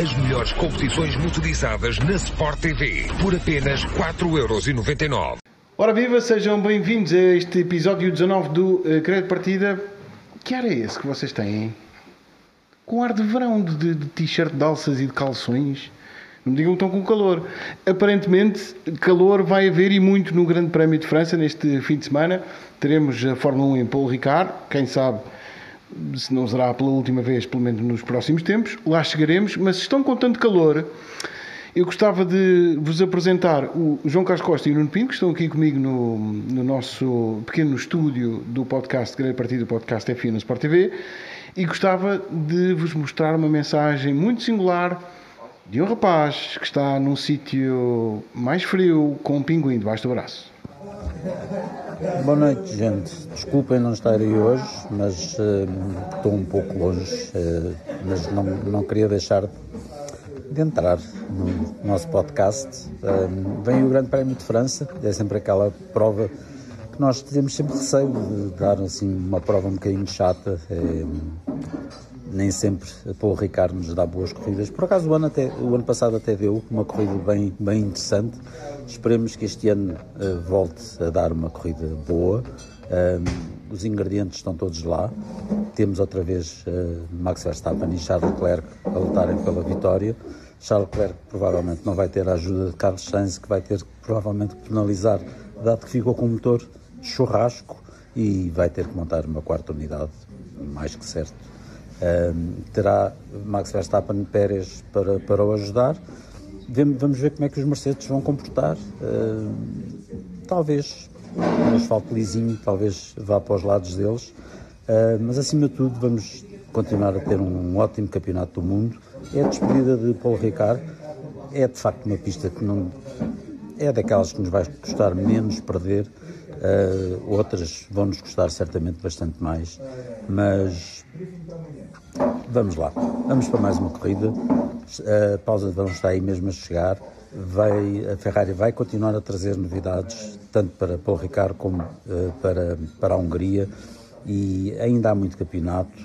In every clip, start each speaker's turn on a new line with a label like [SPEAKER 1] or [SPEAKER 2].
[SPEAKER 1] As melhores competições motorizadas na Sport TV por apenas 4,99€.
[SPEAKER 2] Ora viva, sejam bem-vindos a este episódio 19 do uh, Crédito Partida. Que ar é esse que vocês têm? Com ar de verão, de, de t-shirt de alças e de calções. Não digam que estão com calor. Aparentemente, calor vai haver e muito no Grande Prémio de França neste fim de semana. Teremos a Fórmula 1 em Paul Ricard, quem sabe se não será pela última vez, pelo menos nos próximos tempos. Lá chegaremos, mas se estão com tanto calor, eu gostava de vos apresentar o João Carlos Costa e o Nuno Pinto, que estão aqui comigo no, no nosso pequeno estúdio do podcast Grande Partido, do podcast F1 na Sport TV, e gostava de vos mostrar uma mensagem muito singular de um rapaz que está num sítio mais frio com um pinguim debaixo do braço.
[SPEAKER 3] Boa noite, gente. Desculpem não estar aí hoje, mas uh, estou um pouco longe, uh, mas não, não queria deixar de entrar no nosso podcast. Uh, vem o Grande Prémio de França, é sempre aquela prova que nós temos sempre receio de dar assim, uma prova um bocadinho chata nem sempre Paul Ricard nos dá boas corridas. Por acaso o ano, até, o ano passado até deu uma corrida bem, bem interessante. Esperemos que este ano uh, volte a dar uma corrida boa. Um, os ingredientes estão todos lá. Temos outra vez uh, Max Verstappen e Charles Leclerc a lutarem pela vitória. Charles Leclerc provavelmente não vai ter a ajuda de Carlos Sainz, que vai ter provavelmente que penalizar, dado que ficou com um motor churrasco e vai ter que montar uma quarta unidade, mais que certo terá Max Verstappen Pérez para, para o ajudar. Vamos ver como é que os Mercedes vão comportar. Talvez um asfalto lisinho, talvez vá para os lados deles. Uh, mas acima de tudo, vamos continuar a ter um ótimo campeonato do mundo. É a despedida de Paul Ricard. É de facto uma pista que não. É daquelas que nos vai custar menos perder. Uh, outras vão nos custar certamente bastante mais, mas Vamos lá, vamos para mais uma corrida. A pausa de verão está aí mesmo a chegar. Vai, a Ferrari vai continuar a trazer novidades, tanto para Paul Ricard como uh, para, para a Hungria. E ainda há muito campeonato,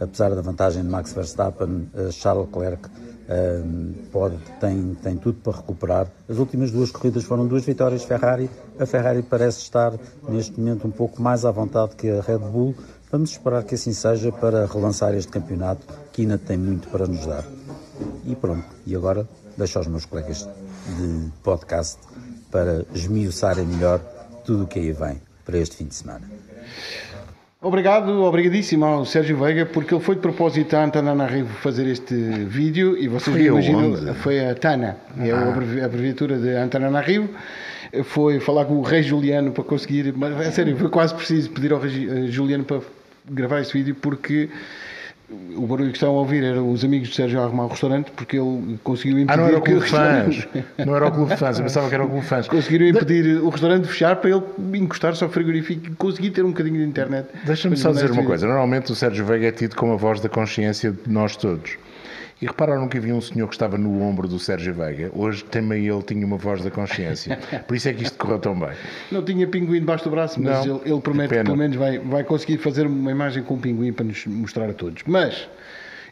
[SPEAKER 3] apesar da vantagem de Max Verstappen, uh, Charles Leclerc uh, pode, tem, tem tudo para recuperar. As últimas duas corridas foram duas vitórias Ferrari. A Ferrari parece estar neste momento um pouco mais à vontade que a Red Bull, Vamos esperar que assim seja para relançar este campeonato que ainda tem muito para nos dar. E pronto, e agora deixo aos meus colegas de podcast para esmiuçarem melhor tudo o que aí vem para este fim de semana.
[SPEAKER 2] Obrigado, obrigadíssimo ao Sérgio Veiga, porque ele foi de propósito à Antana Rivo fazer este vídeo e vocês foi imaginam, foi a Tana, é ah. a abreviatura de Antana Rivo foi falar com o Rei Juliano para conseguir, mas é sério, foi quase preciso pedir ao Rei eh, Juliano para gravar este vídeo porque o barulho que estavam a ouvir eram os amigos de Sérgio arrumar o restaurante porque ele conseguiu impedir.
[SPEAKER 4] Ah, não era o clube fãs. Não era o clube fãs, eu pensava que era o clube fãs.
[SPEAKER 2] Conseguiram impedir o restaurante de fechar para ele encostar-se ao frigorífico e conseguir ter um bocadinho de internet.
[SPEAKER 4] Deixa-me só dizer uma coisa: normalmente o Sérgio Veiga é tido como a voz da consciência de nós todos. E repararam que havia um senhor que estava no ombro do Sérgio Veiga. Hoje também ele tinha uma voz da consciência. Por isso é que isto correu tão bem.
[SPEAKER 2] Não tinha pinguim debaixo do braço, mas Não, ele, ele promete que pelo menos vai, vai conseguir fazer uma imagem com um pinguim para nos mostrar a todos. Mas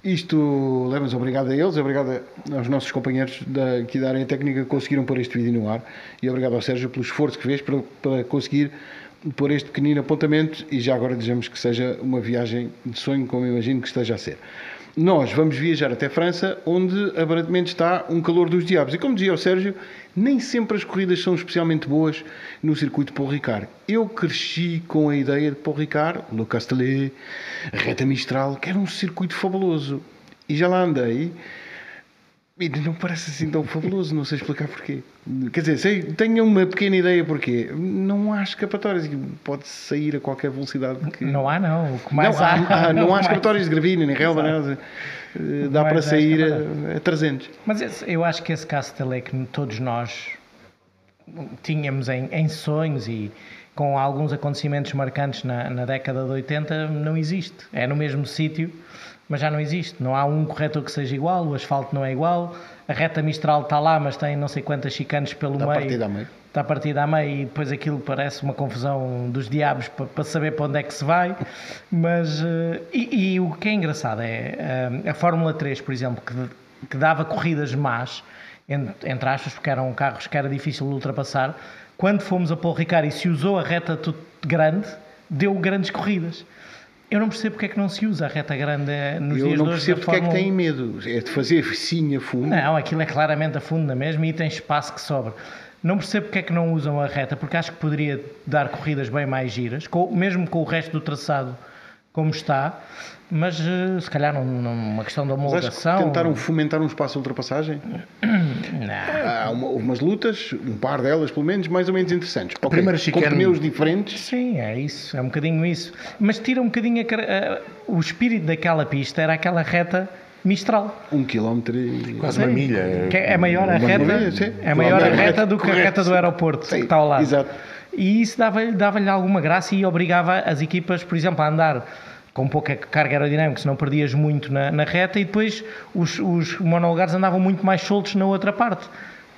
[SPEAKER 2] isto leva-nos obrigado a eles, obrigado aos nossos companheiros da, aqui da área técnica que conseguiram pôr este vídeo no ar e obrigado ao Sérgio pelo esforço que fez para, para conseguir pôr este pequenino apontamento e já agora desejamos que seja uma viagem de sonho, como imagino que esteja a ser nós vamos viajar até França, onde aparentemente está um calor dos diabos. E como dizia o Sérgio, nem sempre as corridas são especialmente boas no circuito Paul Ricard. Eu cresci com a ideia de Paul Ricard, Le Castellet, Reta Mistral, que era um circuito fabuloso. E já lá andei e não parece assim tão fabuloso, não sei explicar porquê. Quer dizer, sei, tenho uma pequena ideia porquê. Não há escapatórias, pode sair a qualquer velocidade. Que...
[SPEAKER 5] Não há, não. O que mais
[SPEAKER 2] não, há, há, não há escapatórias de gravina, nem relva. Eh, dá para sair a, a 300.
[SPEAKER 5] Mas esse, eu acho que esse Castellet que todos nós tínhamos em, em sonhos e com alguns acontecimentos marcantes na, na década de 80 não existe. É no mesmo sítio mas já não existe. Não há um corretor que seja igual, o asfalto não é igual, a reta Mistral está lá, mas tem não sei quantas chicanes pelo está meio. Partida a meio. Está partida a meio e depois aquilo parece uma confusão dos diabos para, para saber para onde é que se vai. Mas, uh, e, e, o que é engraçado é uh, a Fórmula 3, por exemplo, que que dava corridas más, entre aspas, porque eram carros que era difícil de ultrapassar, quando fomos a Paul Ricard e se usou a reta grande, deu grandes corridas. Eu não percebo porque é que não se usa a reta grande nos
[SPEAKER 2] eu
[SPEAKER 5] dias
[SPEAKER 2] de hoje. Eu não percebo porque é que têm medo. É de fazer sim a fundo.
[SPEAKER 5] Não, aquilo é claramente a fundo na mesma e tem espaço que sobra. Não percebo porque é que não usam a reta, porque acho que poderia dar corridas bem mais giras, com, mesmo com o resto do traçado como está, mas uh, se calhar numa questão de homologação.
[SPEAKER 2] Que tentaram fomentar um espaço de ultrapassagem? Não. Há uma, umas lutas, um par delas pelo menos, mais ou menos interessantes. Okay. Primeiro chicane... Com pneus diferentes.
[SPEAKER 5] Sim, é isso, é um bocadinho isso. Mas tira um bocadinho a, a, o espírito daquela pista, era aquela reta Mistral.
[SPEAKER 2] Um quilómetro e...
[SPEAKER 4] Quase uma milha.
[SPEAKER 5] Que é maior a reta, milha, é maior a reta do que a reta do aeroporto sim, que está ao lado. Exato. E isso dava-lhe dava alguma graça e obrigava as equipas, por exemplo, a andar com pouca carga aerodinâmica, senão perdias muito na, na reta e depois os, os monolugares andavam muito mais soltos na outra parte.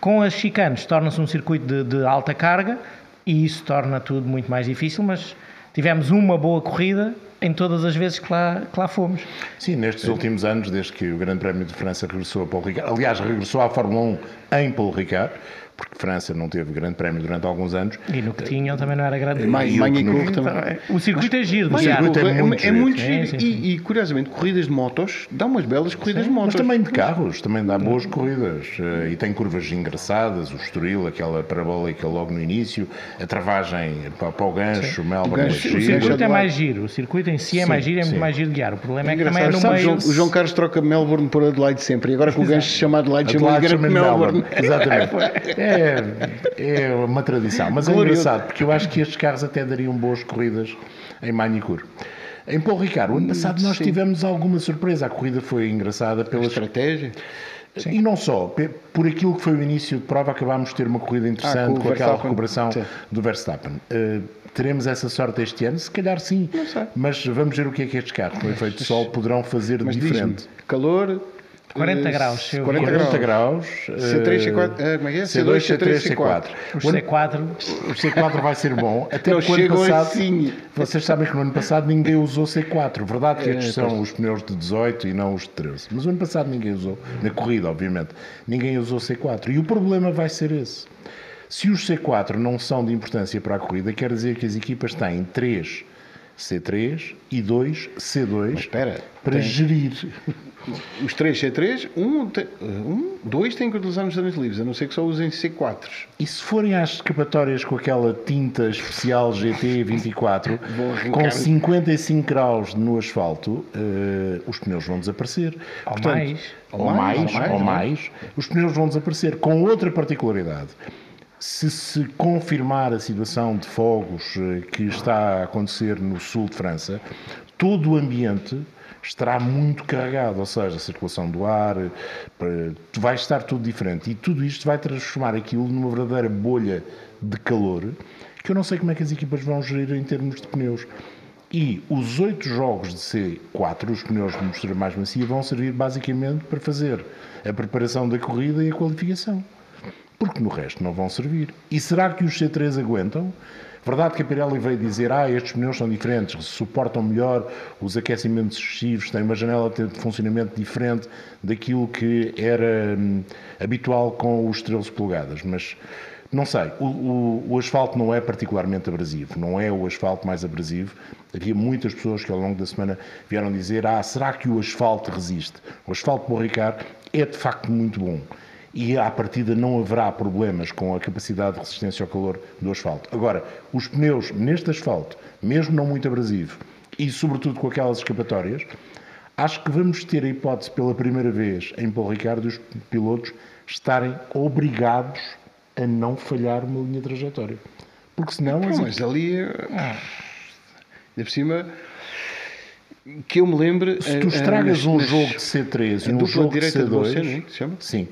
[SPEAKER 5] Com as chicanes torna-se um circuito de, de, alta carga e isso torna tudo muito mais difícil, mas tivemos uma boa corrida em todas as vezes que lá, que lá fomos.
[SPEAKER 4] Sim, nestes últimos anos, desde que o Grande Prémio de França regressou a Paul Ricard, aliás, regressou à Fórmula 1 em Paul Ricard, porque França não teve grande prémio durante alguns anos.
[SPEAKER 5] E no que tinham também não era grande. Também. O circuito é giro.
[SPEAKER 2] O circuito é, é muito, é muito giro. Sim, sim, E, e, curiosamente, corridas de motos dá umas belas corridas sim, de motos.
[SPEAKER 4] Mas também de carros, também dá boas corridas. Eh, e tem curvas engraçadas, o Estoril, aquela parabólica logo no início, a travagem para, para o gancho, o Melbourne. O,
[SPEAKER 5] gancho, o circuito é mais giro. O circuito em si é mais giro, é muito mais giro de guiar. O problema é, é que também é no
[SPEAKER 2] Sabes, meio... O João Carlos troca Melbourne por Adelaide sempre. E agora com o gancho chamado Adelaide, chama Melbourne. Melbourne.
[SPEAKER 4] Exatamente. É, é uma tradição. Mas é engraçado, porque eu acho que estes carros até dariam boas corridas em Manicure. Em Paul Ricard, o ano passado nós Sim. tivemos alguma surpresa. A corrida foi engraçada pela
[SPEAKER 2] estratégia.
[SPEAKER 4] Sim. E não só, por aquilo que foi o início de prova, acabámos de ter uma corrida interessante ah, com, com aquela recuperação sim. do Verstappen. Uh, teremos essa sorte este ano? Se calhar sim, mas vamos ver o que é que estes carros, com efeito de sol, poderão fazer mas diferente.
[SPEAKER 2] Calor,
[SPEAKER 5] 40 graus.
[SPEAKER 4] 40, 40 graus.
[SPEAKER 2] C3, C4, uh, como é que é?
[SPEAKER 4] C2, C3, C4.
[SPEAKER 5] O C4.
[SPEAKER 4] O C4 vai ser bom. Até o ano passado. Assim. Vocês sabem que no ano passado ninguém usou C4. Verdade que é, estes são os pneus de 18 e não os de 13. Mas o ano passado ninguém usou. Na corrida, obviamente. Ninguém usou C4. E o problema vai ser esse. Se os C4 não são de importância para a corrida, quer dizer que as equipas têm 3 C3 e 2 C2
[SPEAKER 2] espera,
[SPEAKER 4] para tem... gerir.
[SPEAKER 2] Os 3 C3, um, um, dois têm que utilizar nos treinos livres, a não ser que só usem C4.
[SPEAKER 4] E se forem às escapatórias com aquela tinta especial GT24, com 55 graus no asfalto, uh, os pneus vão desaparecer.
[SPEAKER 5] Ou Portanto, mais.
[SPEAKER 4] Ou mais, ou mais, ou mais, os pneus vão desaparecer. Com outra particularidade se se confirmar a situação de fogos eh, que está a acontecer no sul de França, todo o ambiente estará muito carregado, ou seja, a circulação do ar, vai estar tudo diferente. E tudo isto vai transformar aquilo numa verdadeira bolha de calor que eu não sei como é que as equipas vão gerir em termos de pneus. E os oito jogos de C4, os pneus de mistura mais macia, vão servir basicamente para fazer a preparação da corrida e a qualificação. Porque no resto não vão servir. E será que os C3 aguentam? Verdade que a Pirelli veio dizer, ah, estes pneus são diferentes, suportam melhor os aquecimentos excessivos, têm uma janela de funcionamento diferente daquilo que era hum, habitual com os 13 polegadas, mas não sei, o, o, o, asfalto não é particularmente abrasivo, não é o asfalto mais abrasivo. Havia muitas pessoas que ao longo da semana vieram dizer, ah, será que o asfalto resiste? O asfalto borricar é de facto muito bom e à partida não haverá problemas com a capacidade de resistência ao calor do asfalto. Agora, os pneus neste asfalto, mesmo não muito abrasivo, e sobretudo com aquelas escapatórias, acho que vamos ter a hipótese pela primeira vez em Paul Ricardo os pilotos estarem obrigados a não falhar uma linha de trajetória. Porque senão...
[SPEAKER 2] Não, mas ali... Ah, de por cima que eu me lembro.
[SPEAKER 4] Se tu estragas um jogo de C3 e um jogo de C2.
[SPEAKER 2] De chama?
[SPEAKER 4] Sim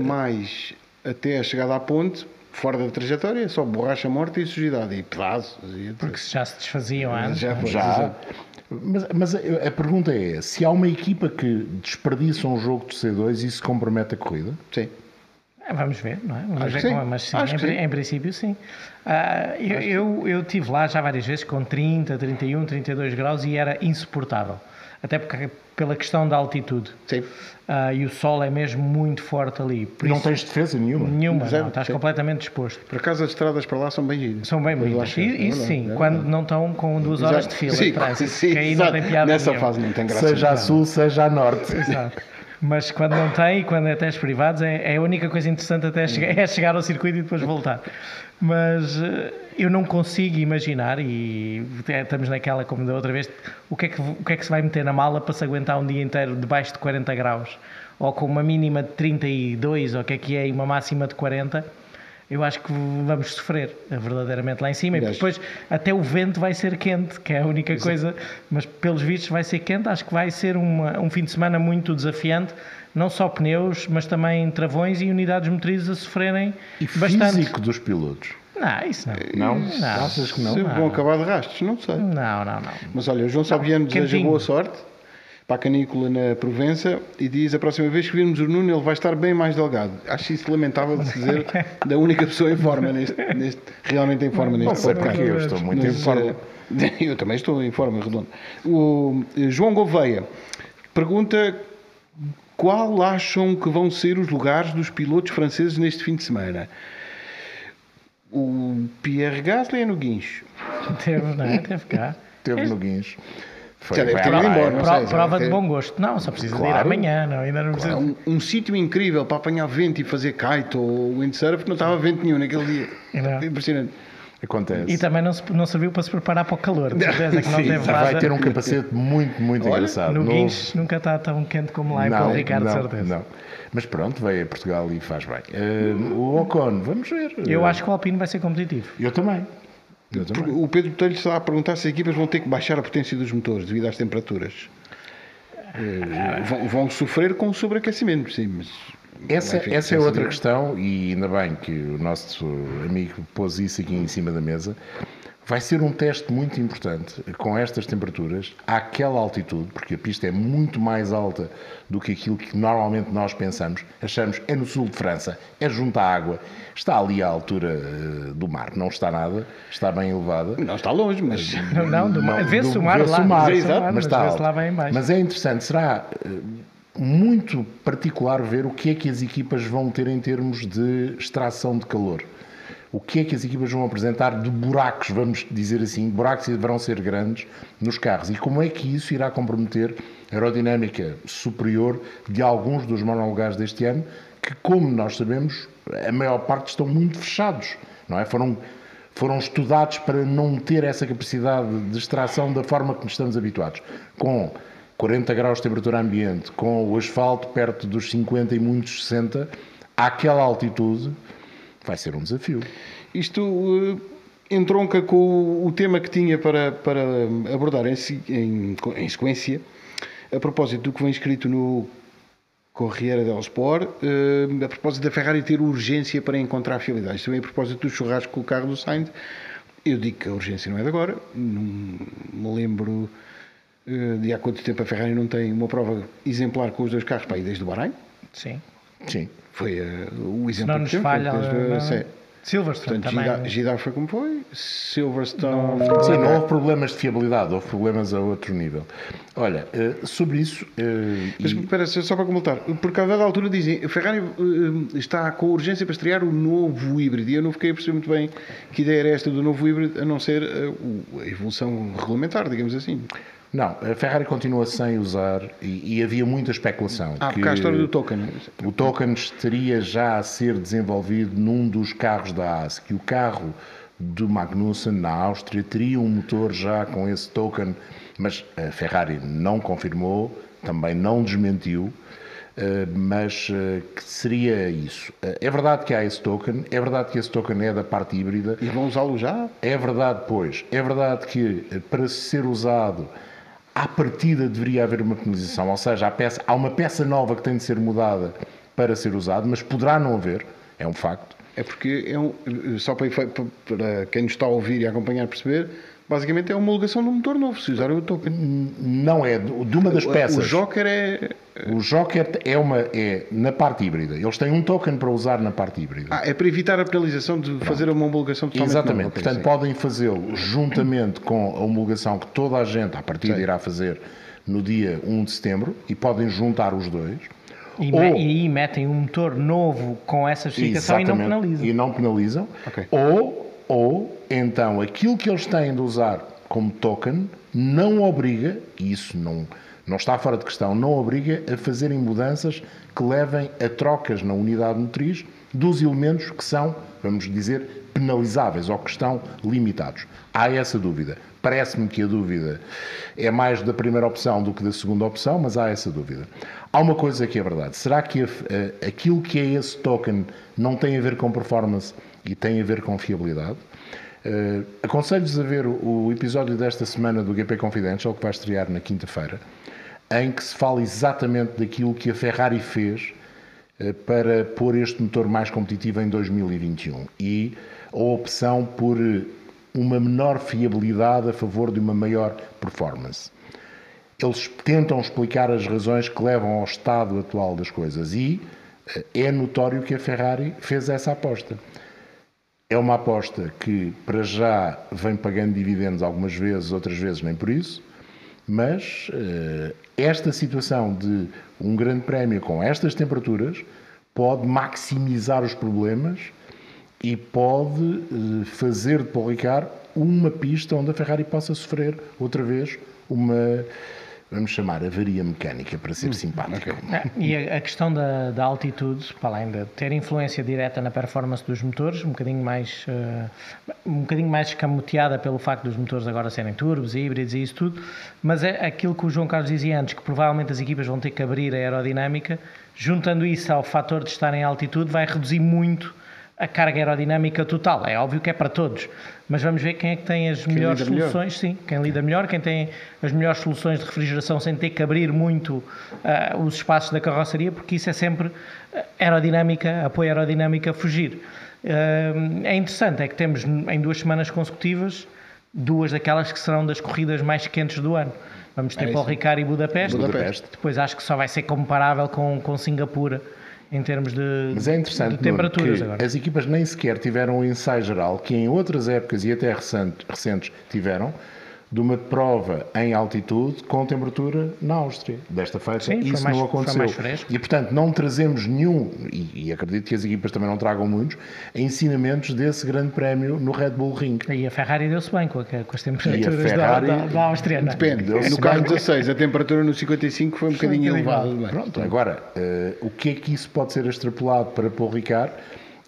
[SPEAKER 2] mais até a chegada à ponte, fora da trajetória, só borracha morta e sujidade e pedaços. E
[SPEAKER 5] Porque já se desfaziam antes.
[SPEAKER 4] Já, já. Mas, mas, a pergunta é: se há uma equipa que desperdiça um jogo de C2 e se compromete a corrida?
[SPEAKER 2] Sim.
[SPEAKER 5] É, vamos ver, não é? Vamos ver como, mas sim, em, sim. em, princípio sim. Uh, eu, eu, eu tive lá já várias vezes com 30, 31, 32 graus e era insuportável. Até porque pela questão da altitude.
[SPEAKER 2] Sim.
[SPEAKER 5] Uh, e o sol é mesmo muito forte ali.
[SPEAKER 4] Por não isso, tens defesa nenhuma?
[SPEAKER 5] Nenhuma, Zero, não, estás sim. completamente exposto.
[SPEAKER 2] Por acaso as estradas para lá são bem giras.
[SPEAKER 5] São bem bonitas. E, e sim, é quando não estão com duas horas de fila sim, de sim, que aí não tem piada
[SPEAKER 2] Nessa
[SPEAKER 5] nenhuma.
[SPEAKER 2] fase não tem graça.
[SPEAKER 4] Seja a sul, seja a norte.
[SPEAKER 5] Exato. Mas quando não tem, quando é testes privados, é, é a única coisa interessante até chegar, é chegar ao circuito e depois voltar. Mas eh, eu não consigo imaginar, e estamos naquela como da outra vez, o que, é que, o que é que se vai meter na mala para se aguentar um dia inteiro debaixo de 40 graus, ou com uma mínima de 32, ou o que é que é, e uma máxima de 40 eu acho que vamos sofrer verdadeiramente lá em cima. E depois até o vento vai ser quente, que é a única Exato. coisa, mas pelos vistos vai ser quente. Acho que vai ser uma, um fim de semana muito desafiante. Não só pneus, mas também travões e unidades motrizes a sofrerem
[SPEAKER 4] e
[SPEAKER 5] bastante.
[SPEAKER 4] físico dos pilotos.
[SPEAKER 5] Não, isso
[SPEAKER 4] não. Não? não. Achas que não?
[SPEAKER 2] Se vão acabar de rastros, não sei.
[SPEAKER 5] Não, não, não.
[SPEAKER 2] Mas olha, o João Sabiano deseja boa sorte para a canícula na Provença e diz a próxima vez que virmos o Nuno ele vai estar bem mais delgado. Acho isso lamentável de se dizer da única pessoa em forma neste, neste realmente em forma neste
[SPEAKER 4] Não porque eu estou muito Mas, em forma.
[SPEAKER 2] Eh, eu também estou em forma redonda. O eh, João Gouveia pergunta qual acham que vão ser os lugares dos pilotos franceses neste fim de semana? O Pierre Gasly é no guincho.
[SPEAKER 5] Teve, não é? Teve cá.
[SPEAKER 4] Teve no guincho.
[SPEAKER 2] Foi, já deve ter ido embora.
[SPEAKER 5] Não sei, prova de bom gosto. Não, só precisa claro, de ir amanhã. Não, ainda não precisa.
[SPEAKER 2] Claro. Um, um sítio incrível para apanhar vento e fazer kite ou windsurf, não estava vento nenhum naquele dia. Não. Impressionante.
[SPEAKER 4] Acontece.
[SPEAKER 5] E também não, se, não serviu para se preparar para o calor. De certeza que não Sim, teve
[SPEAKER 4] vai ter um capacete muito, muito Olha, engraçado.
[SPEAKER 5] No, no Guincho nunca está tão quente como lá não, para o Ricardo,
[SPEAKER 4] não,
[SPEAKER 5] certeza. Não.
[SPEAKER 4] Mas pronto, veio a Portugal e faz bem. Uh, o Ocon, vamos ver.
[SPEAKER 5] Eu acho que o Alpine vai ser competitivo.
[SPEAKER 4] Eu também.
[SPEAKER 2] O Pedro Botelho está a perguntar se as equipas vão ter que baixar a potência dos motores devido às temperaturas. Uh, vão, vão, sofrer com o sobreaquecimento, sim, mas.
[SPEAKER 4] Essa, essa é outra questão, e ainda bem que o nosso amigo pôs isso aqui em cima da mesa. Vai ser um teste muito importante com estas temperaturas, àquela altitude, porque a pista é muito mais alta do que aquilo que normalmente nós pensamos. Achamos é no sul de França, é junto à água, está ali à altura uh, do mar, não está nada, está bem elevada.
[SPEAKER 2] Não está longe, mas.
[SPEAKER 5] Não, não do mar. Vê-se o mar vê lá, o mar,
[SPEAKER 4] mar, mas, está lá bem embaixo. Mas é interessante, será. Uh, muito particular ver o que é que as equipas vão ter em termos de extração de calor o que é que as equipas vão apresentar de buracos, vamos dizer assim, buracos deverão ser grandes nos carros e como é que isso irá comprometer a aerodinâmica superior de alguns dos monolugares deste ano, que, como nós sabemos, a maior parte estão muito fechados, não é? Foram, foram estudados para não ter essa capacidade de extração da forma que estamos habituados. Com 40 graus de temperatura ambiente, com o asfalto perto dos 50 e muitos 60, àquela altitude, vai ser um desafio.
[SPEAKER 2] Isto uh, entronca com o, o, tema que tinha para, para abordar em, em, em, sequência, a propósito do que vem escrito no Corriere dello Sport, uh, a propósito da Ferrari ter urgência para encontrar fidelidade. Também a propósito do churrasco com o carro do Sainz, eu digo que a urgência não é de agora, não me lembro uh, de há quanto tempo a Ferrari não tem uma prova exemplar com os dois carros para ir desde o Bahrein.
[SPEAKER 5] Sim.
[SPEAKER 2] Sim. Foi uh, o exemplo
[SPEAKER 5] não nos
[SPEAKER 2] que
[SPEAKER 5] falha, desde, não... Silverstone Portanto, também.
[SPEAKER 2] Gidar foi como foi, Silverstone...
[SPEAKER 4] Não, sim, não houve problemas de fiabilidade, houve problemas a outro nível. Olha, eh, sobre isso...
[SPEAKER 2] Eh, Mas e... espera, só para comentar, porque a dada altura dizem, a Ferrari está com urgência para estrear o novo híbrido, e eu não fiquei a perceber muito bem que ideia era esta do novo híbrido, a não ser a evolução regulamentar, digamos assim.
[SPEAKER 4] Não, a Ferrari continua sem usar e, e havia muita especulação.
[SPEAKER 2] Ah, que a história do token.
[SPEAKER 4] O token estaria já a ser desenvolvido num dos carros da AS, que o carro do Magnussen na Áustria teria um motor já com esse token, mas a Ferrari não confirmou, também não desmentiu, eh, mas eh, que seria isso. Eh, é verdade que há esse token, é verdade que esse token é da parte híbrida.
[SPEAKER 2] E vão usá-lo já?
[SPEAKER 4] É verdade, pois. É verdade que para ser usado à partida deveria haver uma penalização, ou seja, há, peça, há uma peça nova que tem de ser mudada para ser usada, mas poderá não haver, é um facto.
[SPEAKER 2] É porque, é um, só para, para quem nos está a ouvir e a acompanhar perceber, basicamente é uma homologação de um motor novo, se usarem o token.
[SPEAKER 4] Não é, de uma das peças. O
[SPEAKER 2] Joker é.
[SPEAKER 4] O Joker é, uma, é na parte híbrida. Eles têm um token para usar na parte híbrida.
[SPEAKER 2] Ah, é para evitar a penalização de Pronto. fazer uma homologação totalmente
[SPEAKER 4] Exatamente.
[SPEAKER 2] Nova,
[SPEAKER 4] Portanto, podem fazê-lo juntamente com a homologação que toda a gente, à partida, irá fazer no dia 1 de setembro e podem juntar os dois.
[SPEAKER 5] E, ou, e aí metem um motor novo com essa justificação e não penalizam.
[SPEAKER 4] E não penalizam. Okay. Ou, ou, então, aquilo que eles têm de usar como token não obriga, e isso não, não está fora de questão, não obriga a fazerem mudanças que levem a trocas na unidade motriz dos elementos que são, vamos dizer, penalizáveis ou que estão limitados. Há essa dúvida. Parece-me que a dúvida é mais da primeira opção do que da segunda opção, mas há essa dúvida. Há uma coisa que é verdade. Será que a, a, aquilo que é esse token não tem a ver com performance e tem a ver com fiabilidade? Uh, Aconselho-vos a ver o, o, episódio desta semana do GP Confidential, que vai estrear na quinta-feira, em que se fala exatamente daquilo que a Ferrari fez uh, para pôr este motor mais competitivo em 2021 e a opção por uma menor fiabilidade a favor de uma maior performance. Eles tentam explicar as razões que levam ao estado atual das coisas e eh, é notório que a Ferrari fez essa aposta. É uma aposta que, para já, vem pagando dividendos algumas vezes, outras vezes nem por isso, mas uh, esta situação de um grande prémio com estas temperaturas pode maximizar os problemas e pode eh, fazer de Paul Ricard uma pista onde a Ferrari possa sofrer outra vez uma vamos chamar avaria mecânica para ser hum, simpático. Okay.
[SPEAKER 5] Ah, e a, a questão da, da, altitude, para além de ter influência direta na performance dos motores, um bocadinho mais uh, um bocadinho mais escamoteada pelo facto dos motores agora serem turbos, híbridos e isso tudo, mas é aquilo que o João Carlos dizia antes, que provavelmente as equipas vão ter que abrir a aerodinâmica, juntando isso ao fator de estar em altitude, vai reduzir muito a carga aerodinâmica total. É óbvio que é para todos, mas vamos ver quem é que tem as quem melhores soluções, melhor. sim, quem lida melhor, quem tem as melhores soluções de refrigeração sem ter que abrir muito uh, os espaços da carroceria, porque isso é sempre aerodinâmica, apoio aerodinâmica a fugir. Uh, é interessante, é que temos em duas semanas consecutivas duas daquelas que serão das corridas mais quentes do ano. Vamos ter é Paul Ricard e Budapeste. Budapeste. Depois acho que só vai ser comparável com, com Singapura em termos de,
[SPEAKER 4] Mas é interessante,
[SPEAKER 5] de temperaturas. agora.
[SPEAKER 4] As equipas nem sequer tiveram um ensaio geral que em outras épocas e até recentes tiveram, de uma prova em altitude com temperatura na Áustria. Desta feita, Sim, isso mais, não aconteceu. E, portanto, não trazemos nenhum, e, e, acredito que as equipas também não tragam muitos, ensinamentos desse grande prémio no Red Bull Ring.
[SPEAKER 5] E a Ferrari deu-se bem com, a, com as temperaturas Ferrari, da, da, da Áustria.
[SPEAKER 2] Não? É? Depende. No carro 16, a temperatura no 55 foi um foi bocadinho elevada.
[SPEAKER 4] Pronto, agora, uh, o que é que isso pode ser extrapolado para Paul Ricard?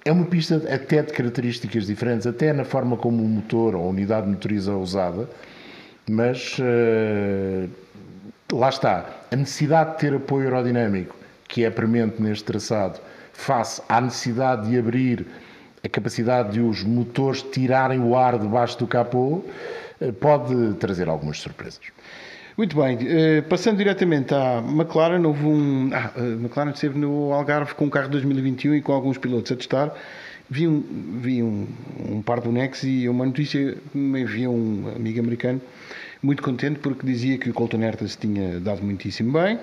[SPEAKER 4] É uma pista até de características diferentes, até na forma como o motor ou a unidade motoriza é usada, mas uh, lá está. A necessidade de ter apoio aerodinâmico, que é premente neste traçado, face à necessidade de abrir a capacidade de os motores tirarem o ar debaixo do capô, uh, pode trazer algumas surpresas.
[SPEAKER 2] Muito bem, uh, passando diretamente à McLaren, houve um. Ah, McLaren esteve no Algarve com o carro 2021 e com alguns pilotos a testar. Vi um, vi um, um par de bonecos e uma notícia que me enviou um amigo americano muito contente porque dizia que o Colton Herta se tinha dado muitíssimo bem.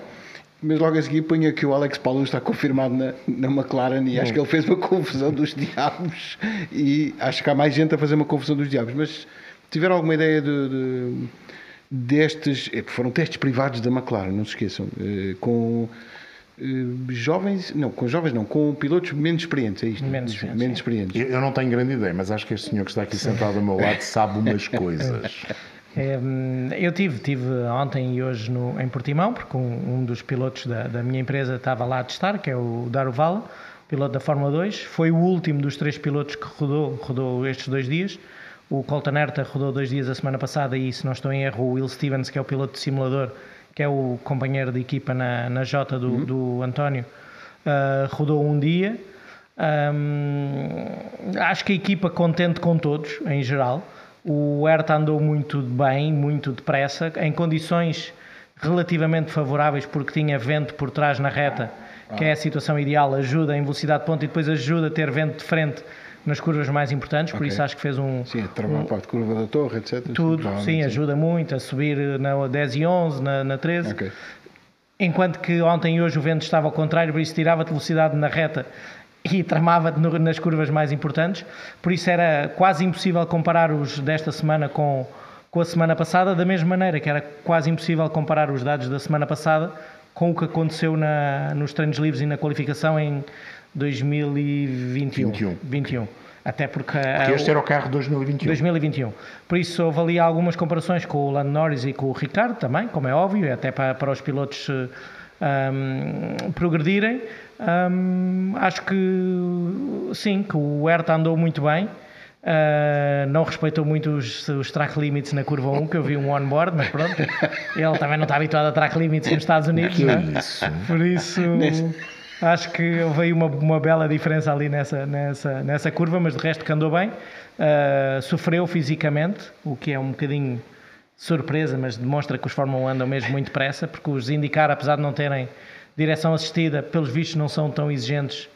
[SPEAKER 2] Mas logo a seguir punha que o Alex Paulus está confirmado na, na McLaren e acho que ele fez uma confusão dos diabos e acho que há mais gente a fazer uma confusão dos diabos. Mas tiveram alguma ideia de, de destes, é, foram testes privados da McLaren, não se esqueçam, eh, com jovens, não, com jovens não, com pilotos menos experientes, é isto?
[SPEAKER 5] Menos, experientes.
[SPEAKER 2] menos experientes.
[SPEAKER 4] Eu não tenho grande ideia, mas acho que este senhor que está aqui sentado ao meu lado sabe umas coisas.
[SPEAKER 5] É, eu tive, tive ontem e hoje no, em Portimão, porque um, um dos pilotos da, da, minha empresa estava lá a testar, que é o Daruvala, piloto da Fórmula 2. Foi o último dos três pilotos que rodou, rodou estes dois dias. O Colton Herta rodou dois dias a semana passada e, se não estou em erro, o Will Stevens, que é o piloto de simulador, que é o companheiro de equipa na, na J do, uhum. do António, uh, rodou um dia. Um, acho que a equipa contente com todos, em geral. O Herta andou muito bem, muito depressa, em condições relativamente favoráveis, porque tinha vento por trás na reta, que é a situação ideal, ajuda em velocidade de ponta e depois ajuda a ter vento de frente nas curvas mais importantes, por okay. isso acho que fez um.
[SPEAKER 2] Sim, um, a parte curva da torre, etc.
[SPEAKER 5] Tudo, sim, sim, ajuda muito a subir na 10 e 11, na, na 13. Okay. Enquanto que ontem e hoje o vento estava ao contrário, por isso tirava-te velocidade na reta e tramava nas curvas mais importantes, por isso era quase impossível comparar os desta semana com, com a semana passada, da mesma maneira que era quase impossível comparar os dados da semana passada com o que aconteceu na, nos treinos livres e na qualificação em 2021. 21. 21. Até porque,
[SPEAKER 4] porque este era o carro de 2021.
[SPEAKER 5] 2021. Por isso houve ali algumas comparações com o Lando Norris e com o Ricardo também, como é óbvio, até para, para os pilotos um, progredirem. Um, acho que sim, que o Herta andou muito bem. Uh, não respeitou muito os, os, track limits na curva 1, que eu vi um on-board, mas pronto, ele também não está habituado a track limits nos Estados Unidos, não
[SPEAKER 4] é? Isso?
[SPEAKER 5] Por isso, acho que houve uma, uma bela diferença ali nessa, nessa, nessa curva, mas de resto que andou bem. Uh, sofreu fisicamente, o que é um bocadinho surpresa, mas demonstra que os Fórmula 1 andam mesmo muito depressa, porque os indicar, apesar de não terem direção assistida, pelos vistos não são tão exigentes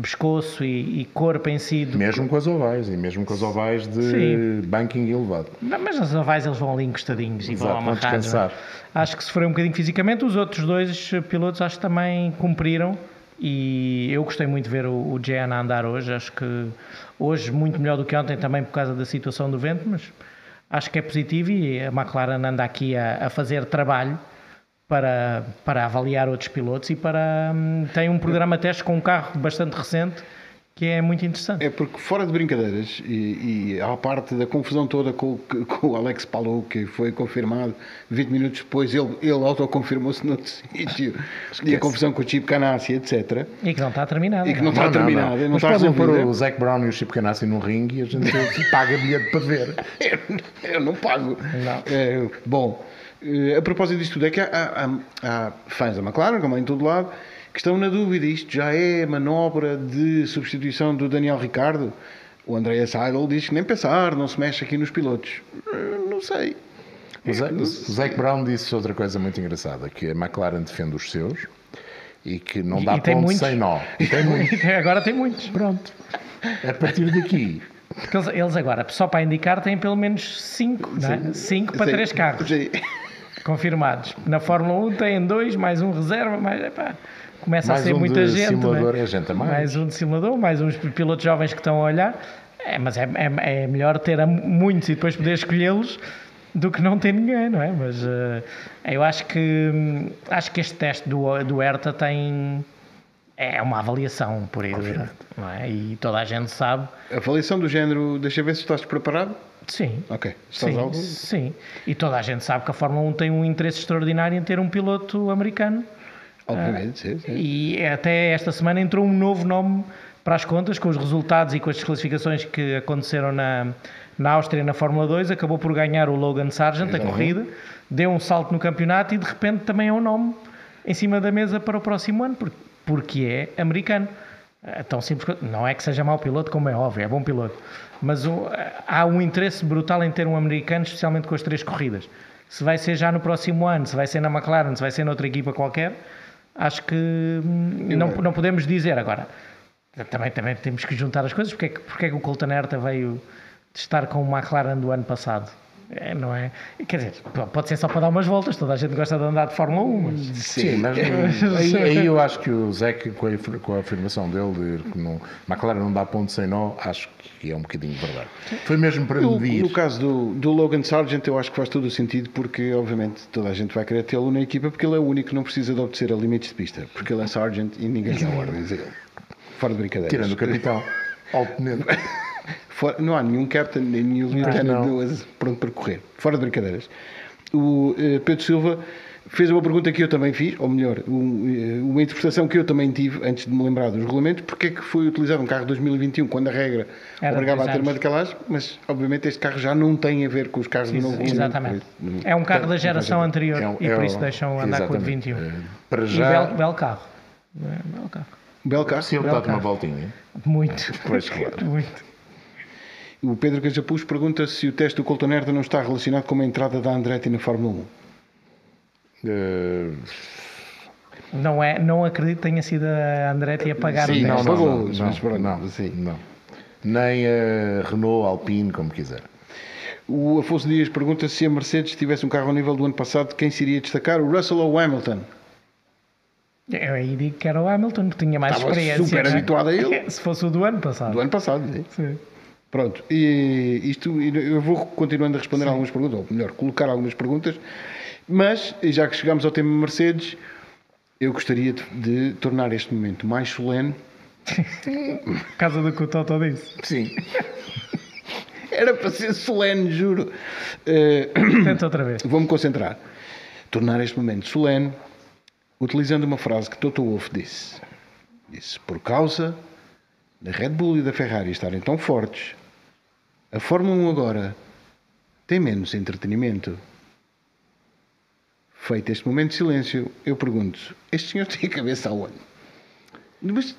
[SPEAKER 5] pescoço e, e, corpo em si.
[SPEAKER 4] Mesmo com as ovais, e mesmo com as ovais de Sim. banking elevado.
[SPEAKER 5] Não, mas as ovais eles vão ali encostadinhos e Exato, vão amarrados. É? Acho que sofreu um bocadinho fisicamente, os outros dois pilotos acho que também cumpriram e eu gostei muito de ver o, o Jean andar hoje, acho que hoje muito melhor do que ontem também por causa da situação do vento, mas acho que é positivo e a McLaren anda aqui a, a fazer trabalho para, para avaliar outros pilotos e para hum, tem um programa teste com um carro bastante recente que é muito interessante.
[SPEAKER 2] É porque fora de brincadeiras e, e à parte da confusão toda com, com o Alex Palou, que foi confirmado 20 minutos depois, ele, ele autoconfirmou-se noutro sítio, e a confusão com o Chip Canassi, etc.
[SPEAKER 5] E que não está terminado.
[SPEAKER 2] E que não, não está terminado. Não, não. Mas
[SPEAKER 4] podem pôr o Zac Brown e o Chip Canassi num ringue e a gente paga bilhete para ver.
[SPEAKER 2] eu, eu não pago. Não. É, bom, eh, a propósito disto tudo, é que há, há, há fãs da McLaren, como é em todo lado, que estão na dúvida. Isto já é manobra de substituição do Daniel Ricardo? O André Seidel diz que nem pensar, não se mexe aqui nos pilotos. Eh, não sei.
[SPEAKER 4] O Zac Brown disse outra coisa muito engraçada, que a McLaren defende os seus e que não dá e, ponto muitos. sem nó.
[SPEAKER 5] E tem muitos. agora tem muitos.
[SPEAKER 4] Pronto. A partir daqui
[SPEAKER 5] porque eles, agora, só para indicar, têm pelo menos 5, não é? 5 para 3 carros. Sim confirmados. Na Fórmula 1 têm dois, mais um reserva, mais. Epá, começa
[SPEAKER 4] mais
[SPEAKER 5] a ser
[SPEAKER 4] um
[SPEAKER 5] muita gente.
[SPEAKER 4] Simulador
[SPEAKER 5] é?
[SPEAKER 4] é gente mais.
[SPEAKER 5] mais um de simulador, mais uns pilotos jovens que estão a olhar. É, mas é, é, é melhor ter muitos e depois poder escolhê-los do que não ter ninguém, não é? Mas uh, eu acho que acho que este teste do, do ERTA tem é uma avaliação por aí, não é? E toda a gente sabe.
[SPEAKER 2] A avaliação do género, deixa ver se estás preparado.
[SPEAKER 5] Sim.
[SPEAKER 2] Ok.
[SPEAKER 5] Estás sim, algo? sim. E toda a gente sabe que a Fórmula 1 tem um interesse extraordinário em ter um piloto americano.
[SPEAKER 2] Obviamente, sim, sim.
[SPEAKER 5] E até esta semana entrou um novo nome para as contas, com os resultados e com as desclassificações que aconteceram na, na Áustria na Fórmula 2. Acabou por ganhar o Logan Sargent, a corrida, deu um salto no campeonato e de repente também é um nome em cima da mesa para o próximo ano, porque, porque é americano. É tão simples, não é que seja mau piloto, como é óbvio, é bom piloto mas há um interesse brutal em ter um americano, especialmente com as três corridas. Se vai ser já no próximo ano, se vai ser na McLaren, se vai ser noutra equipa qualquer, acho que hum, não, não podemos dizer agora. Também, também temos que juntar as coisas, porque é que, porque é que o Colton Herta veio estar com o McLaren do ano passado? É, não é? Quer dizer, pode ser só para dar umas voltas, toda a gente gosta de andar de Fórmula 1. Mas...
[SPEAKER 4] Sim, mas aí, aí, eu acho que o Zé, com a, com a afirmação dele de que não, McLaren não dá ponto sem nó, acho que é um bocadinho verdade. Foi mesmo para
[SPEAKER 2] no,
[SPEAKER 4] medir.
[SPEAKER 2] No caso do, do Logan Sargent, eu acho que faz todo o sentido, porque obviamente toda a gente vai querer tê-lo na equipa, porque ele é o único que não precisa de obedecer a limites de pista, porque ele é Sargent e ninguém dá ordens a ele. Fora de brincadeira.
[SPEAKER 4] Tirando o capitão, alto
[SPEAKER 2] Fora, não há nenhum captain, nem nenhum lieutenant pronto para correr. Fora de brincadeiras. O uh, Pedro Silva fez uma pergunta que eu também fiz, ou melhor, um, eh, uma interpretação que eu também tive antes de me lembrar dos regulamentos, porque é que foi utilizado um carro de 2021 quando a regra Era obrigava a ter uma decalagem, mas obviamente este carro já não tem a ver com os carros Sim, do novo
[SPEAKER 5] Exatamente. É um carro da geração anterior é um, e por é isso deixam andar com o de 21. É,
[SPEAKER 4] para já...
[SPEAKER 5] E belo, belo carro. Belo carro.
[SPEAKER 2] Belo carro.
[SPEAKER 4] Sim, ele está de uma voltinha.
[SPEAKER 5] Muito.
[SPEAKER 4] Pois claro.
[SPEAKER 5] Muito.
[SPEAKER 2] O Pedro Cajapuz pergunta se o teste do Colton Herta não está relacionado com a entrada da Andretti na Fórmula
[SPEAKER 5] 1. Uh... Não, é, não acredito que tenha sido a Andretti a pagar
[SPEAKER 4] sim,
[SPEAKER 5] o
[SPEAKER 4] teste. Não, não, não, não, não, sim. não. Nem a Renault, Alpine, como quiser.
[SPEAKER 2] O Afonso Dias pergunta se a Mercedes tivesse um carro ao nível do ano passado, quem se iria destacar, o Russell ou o Hamilton?
[SPEAKER 5] Eu aí digo que era o Hamilton, que tinha mais
[SPEAKER 2] Estava
[SPEAKER 5] experiência.
[SPEAKER 2] super
[SPEAKER 5] né?
[SPEAKER 2] habituado a ele.
[SPEAKER 5] Se fosse o do ano passado.
[SPEAKER 2] Do ano passado, sim. sim. Pronto, e isto eu vou continuando a responder Sim. algumas perguntas, ou melhor, colocar algumas perguntas, mas já que chegamos ao tema Mercedes, eu gostaria de, de tornar este momento mais solene.
[SPEAKER 5] Casa do que o Toto disse.
[SPEAKER 2] Sim. Era para ser solene, juro.
[SPEAKER 5] Uh, Tenta outra vez.
[SPEAKER 2] Vou-me concentrar. Tornar este momento solene, utilizando uma frase que Toto Wolff disse. Disse, por causa da Red Bull e da Ferrari estarem tão fortes, a Fórmula 1 agora tem menos entretenimento. Feito este momento de silêncio, eu pergunto: este senhor tem a cabeça aonde? Mas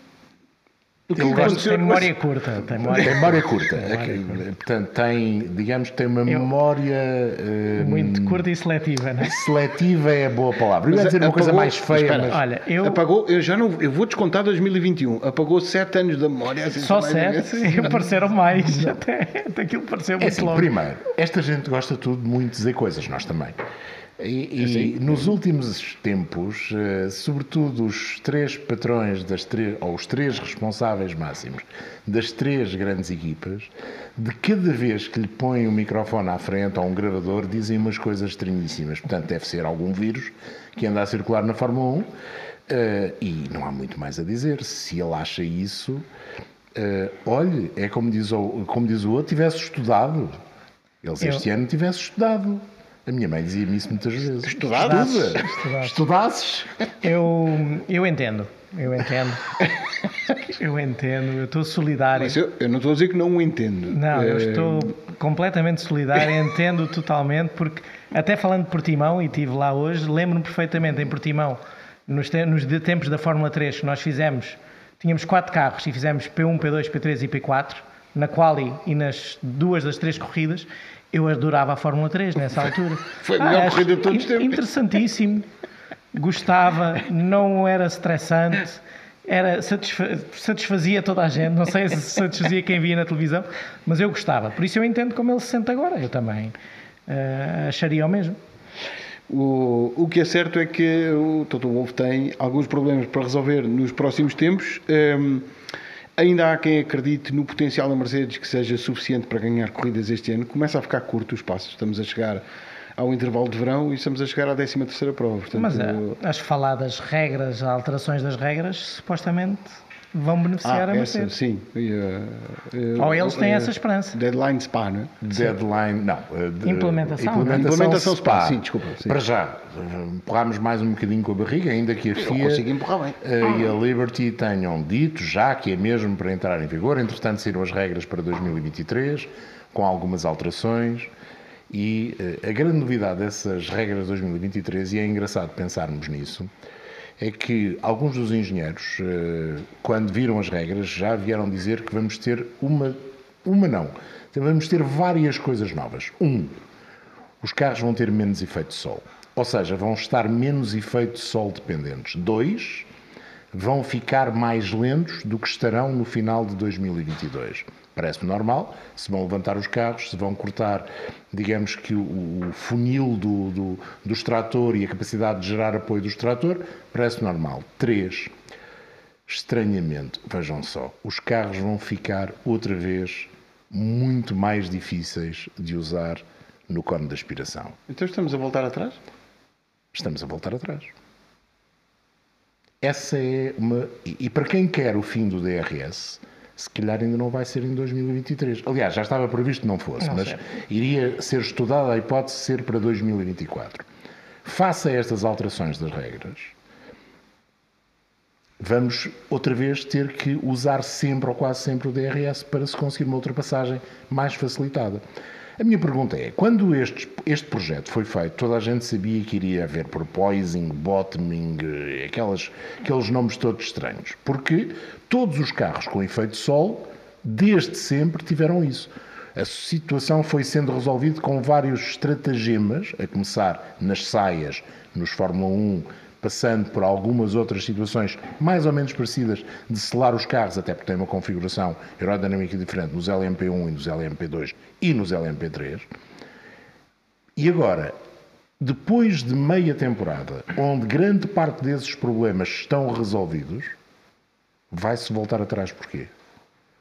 [SPEAKER 5] que aconteceu? Tem memória curta.
[SPEAKER 4] Tem memória, tem memória curta. É portanto, tem, digamos, tem uma memória.
[SPEAKER 5] Eu, uh, muito curta e seletiva, não é?
[SPEAKER 4] Seletiva é a boa palavra. Eu ia dizer apagou, uma coisa mais feia, espera,
[SPEAKER 2] mas. Olha, eu. Apagou, eu já não. Eu vou descontar 2021. Apagou 7 anos da memória.
[SPEAKER 5] Assim, Só 7? E pareceram mais. Até, até aquilo pareceu é muito é assim, longo.
[SPEAKER 4] Primeiro, esta gente gosta tudo de muito dizer coisas, nós também. E, e nos últimos tempos, uh, sobretudo os três patrões das três, ou os três responsáveis máximos das três grandes equipas, de cada vez que lhe põem um microfone à frente ou um gravador, dizem umas coisas estranhíssimas. Portanto, deve ser algum vírus que anda a circular na Fórmula 1 uh, eh, e não há muito mais a dizer. Se ele acha isso, uh, olhe, é como diz, o, como diz o outro, tivesse estudado. Eles Eu... este ano tivessem estudado. A minha mãe dizia-me isso muitas vezes.
[SPEAKER 2] Estudasses?
[SPEAKER 4] Estudasses. Estudasses.
[SPEAKER 5] Eu, eu entendo. Eu entendo. eu entendo. Eu estou solidário.
[SPEAKER 2] Mas eu, eu não estou a dizer que não o entendo.
[SPEAKER 5] Não, eu eh, estou completamente solidário. entendo totalmente, porque até falando de Portimão, e estive lá hoje, lembro-me perfeitamente em Portimão, nos, nos tempos da Fórmula 3 que nós fizemos, tínhamos quatro carros e fizemos P1, P2, P3 e P4, na quali e nas duas das três corridas, eu adorava a Fórmula 3 nessa altura.
[SPEAKER 2] Foi a melhor ah, corrida de todos os tempos.
[SPEAKER 5] Interessantíssimo. Gostava, não era estressante, era, satisfazia toda a gente. Não sei se satisfazia quem via na televisão, mas eu gostava. Por isso eu entendo como ele se sente agora. Eu também uh, acharia o mesmo.
[SPEAKER 2] O, o que é certo é que o Toto Wolff tem alguns problemas para resolver nos próximos tempos. Um, ehm, Ainda há quem acredite no potencial da Mercedes que seja suficiente para ganhar corridas este ano. Começa a ficar curto os passos. Estamos a chegar ao intervalo de verão e estamos a chegar à 13 terceira prova.
[SPEAKER 5] Portanto, Mas é, as faladas regras, alterações das regras, supostamente vão beneficiar
[SPEAKER 2] ah,
[SPEAKER 5] a Mercedes.
[SPEAKER 2] Essa, sim. Uh,
[SPEAKER 5] uh, Ou eles têm uh, essa esperança.
[SPEAKER 2] Deadline SPA, não é?
[SPEAKER 4] Deadline, não.
[SPEAKER 5] De, implementação.
[SPEAKER 4] Implementação, implementação SPA. Sim, desculpa. Sim. Para já, empurramos mais um bocadinho com a barriga, ainda que a FIA e a Liberty tenham dito já que é mesmo para entrar em vigor. Entretanto, saíram as regras para 2023, com algumas alterações. E a grande novidade dessas regras de 2023, e é engraçado pensarmos nisso, é que alguns dos engenheiros, eh, quando viram as regras, já vieram dizer que vamos ter uma, uma não, vamos ter várias coisas novas. Um, os carros vão ter menos efeito de sol, ou seja, vão estar menos efeito de sol dependentes. Dois, vão ficar mais lentos do que estarão no final de 2022. Parece-me normal, se vão levantar os carros, se vão cortar, digamos que o, o funil do, do, do extrator e a capacidade de gerar apoio do extrator, parece normal. Três, estranhamente, vejam só, os carros vão ficar outra vez muito mais difíceis de usar no cone de aspiração.
[SPEAKER 2] Então estamos a voltar atrás?
[SPEAKER 4] Estamos a voltar atrás. Essa é uma. E para quem quer o fim do DRS, se calhar ainda não vai ser em 2023. Aliás, já estava previsto que não fosse, não mas sei. iria ser estudada a hipótese de ser para 2024. Face a estas alterações das regras, vamos outra vez ter que usar sempre ou quase sempre o DRS para se conseguir uma ultrapassagem mais facilitada. A minha pergunta é: quando este, este projeto foi feito, toda a gente sabia que iria haver porpoising, bottoming, aquelas, aqueles nomes todos estranhos. Porque todos os carros com efeito sol, desde sempre, tiveram isso. A situação foi sendo resolvida com vários estratagemas, a começar nas saias, nos Fórmula 1, passando por algumas outras situações mais ou menos parecidas de selar os carros, até porque tem uma configuração aerodinâmica diferente nos LMP1 e nos LMP2 e nos LMP3. E agora, depois de meia temporada, onde grande parte desses problemas estão resolvidos, vai-se voltar atrás porquê?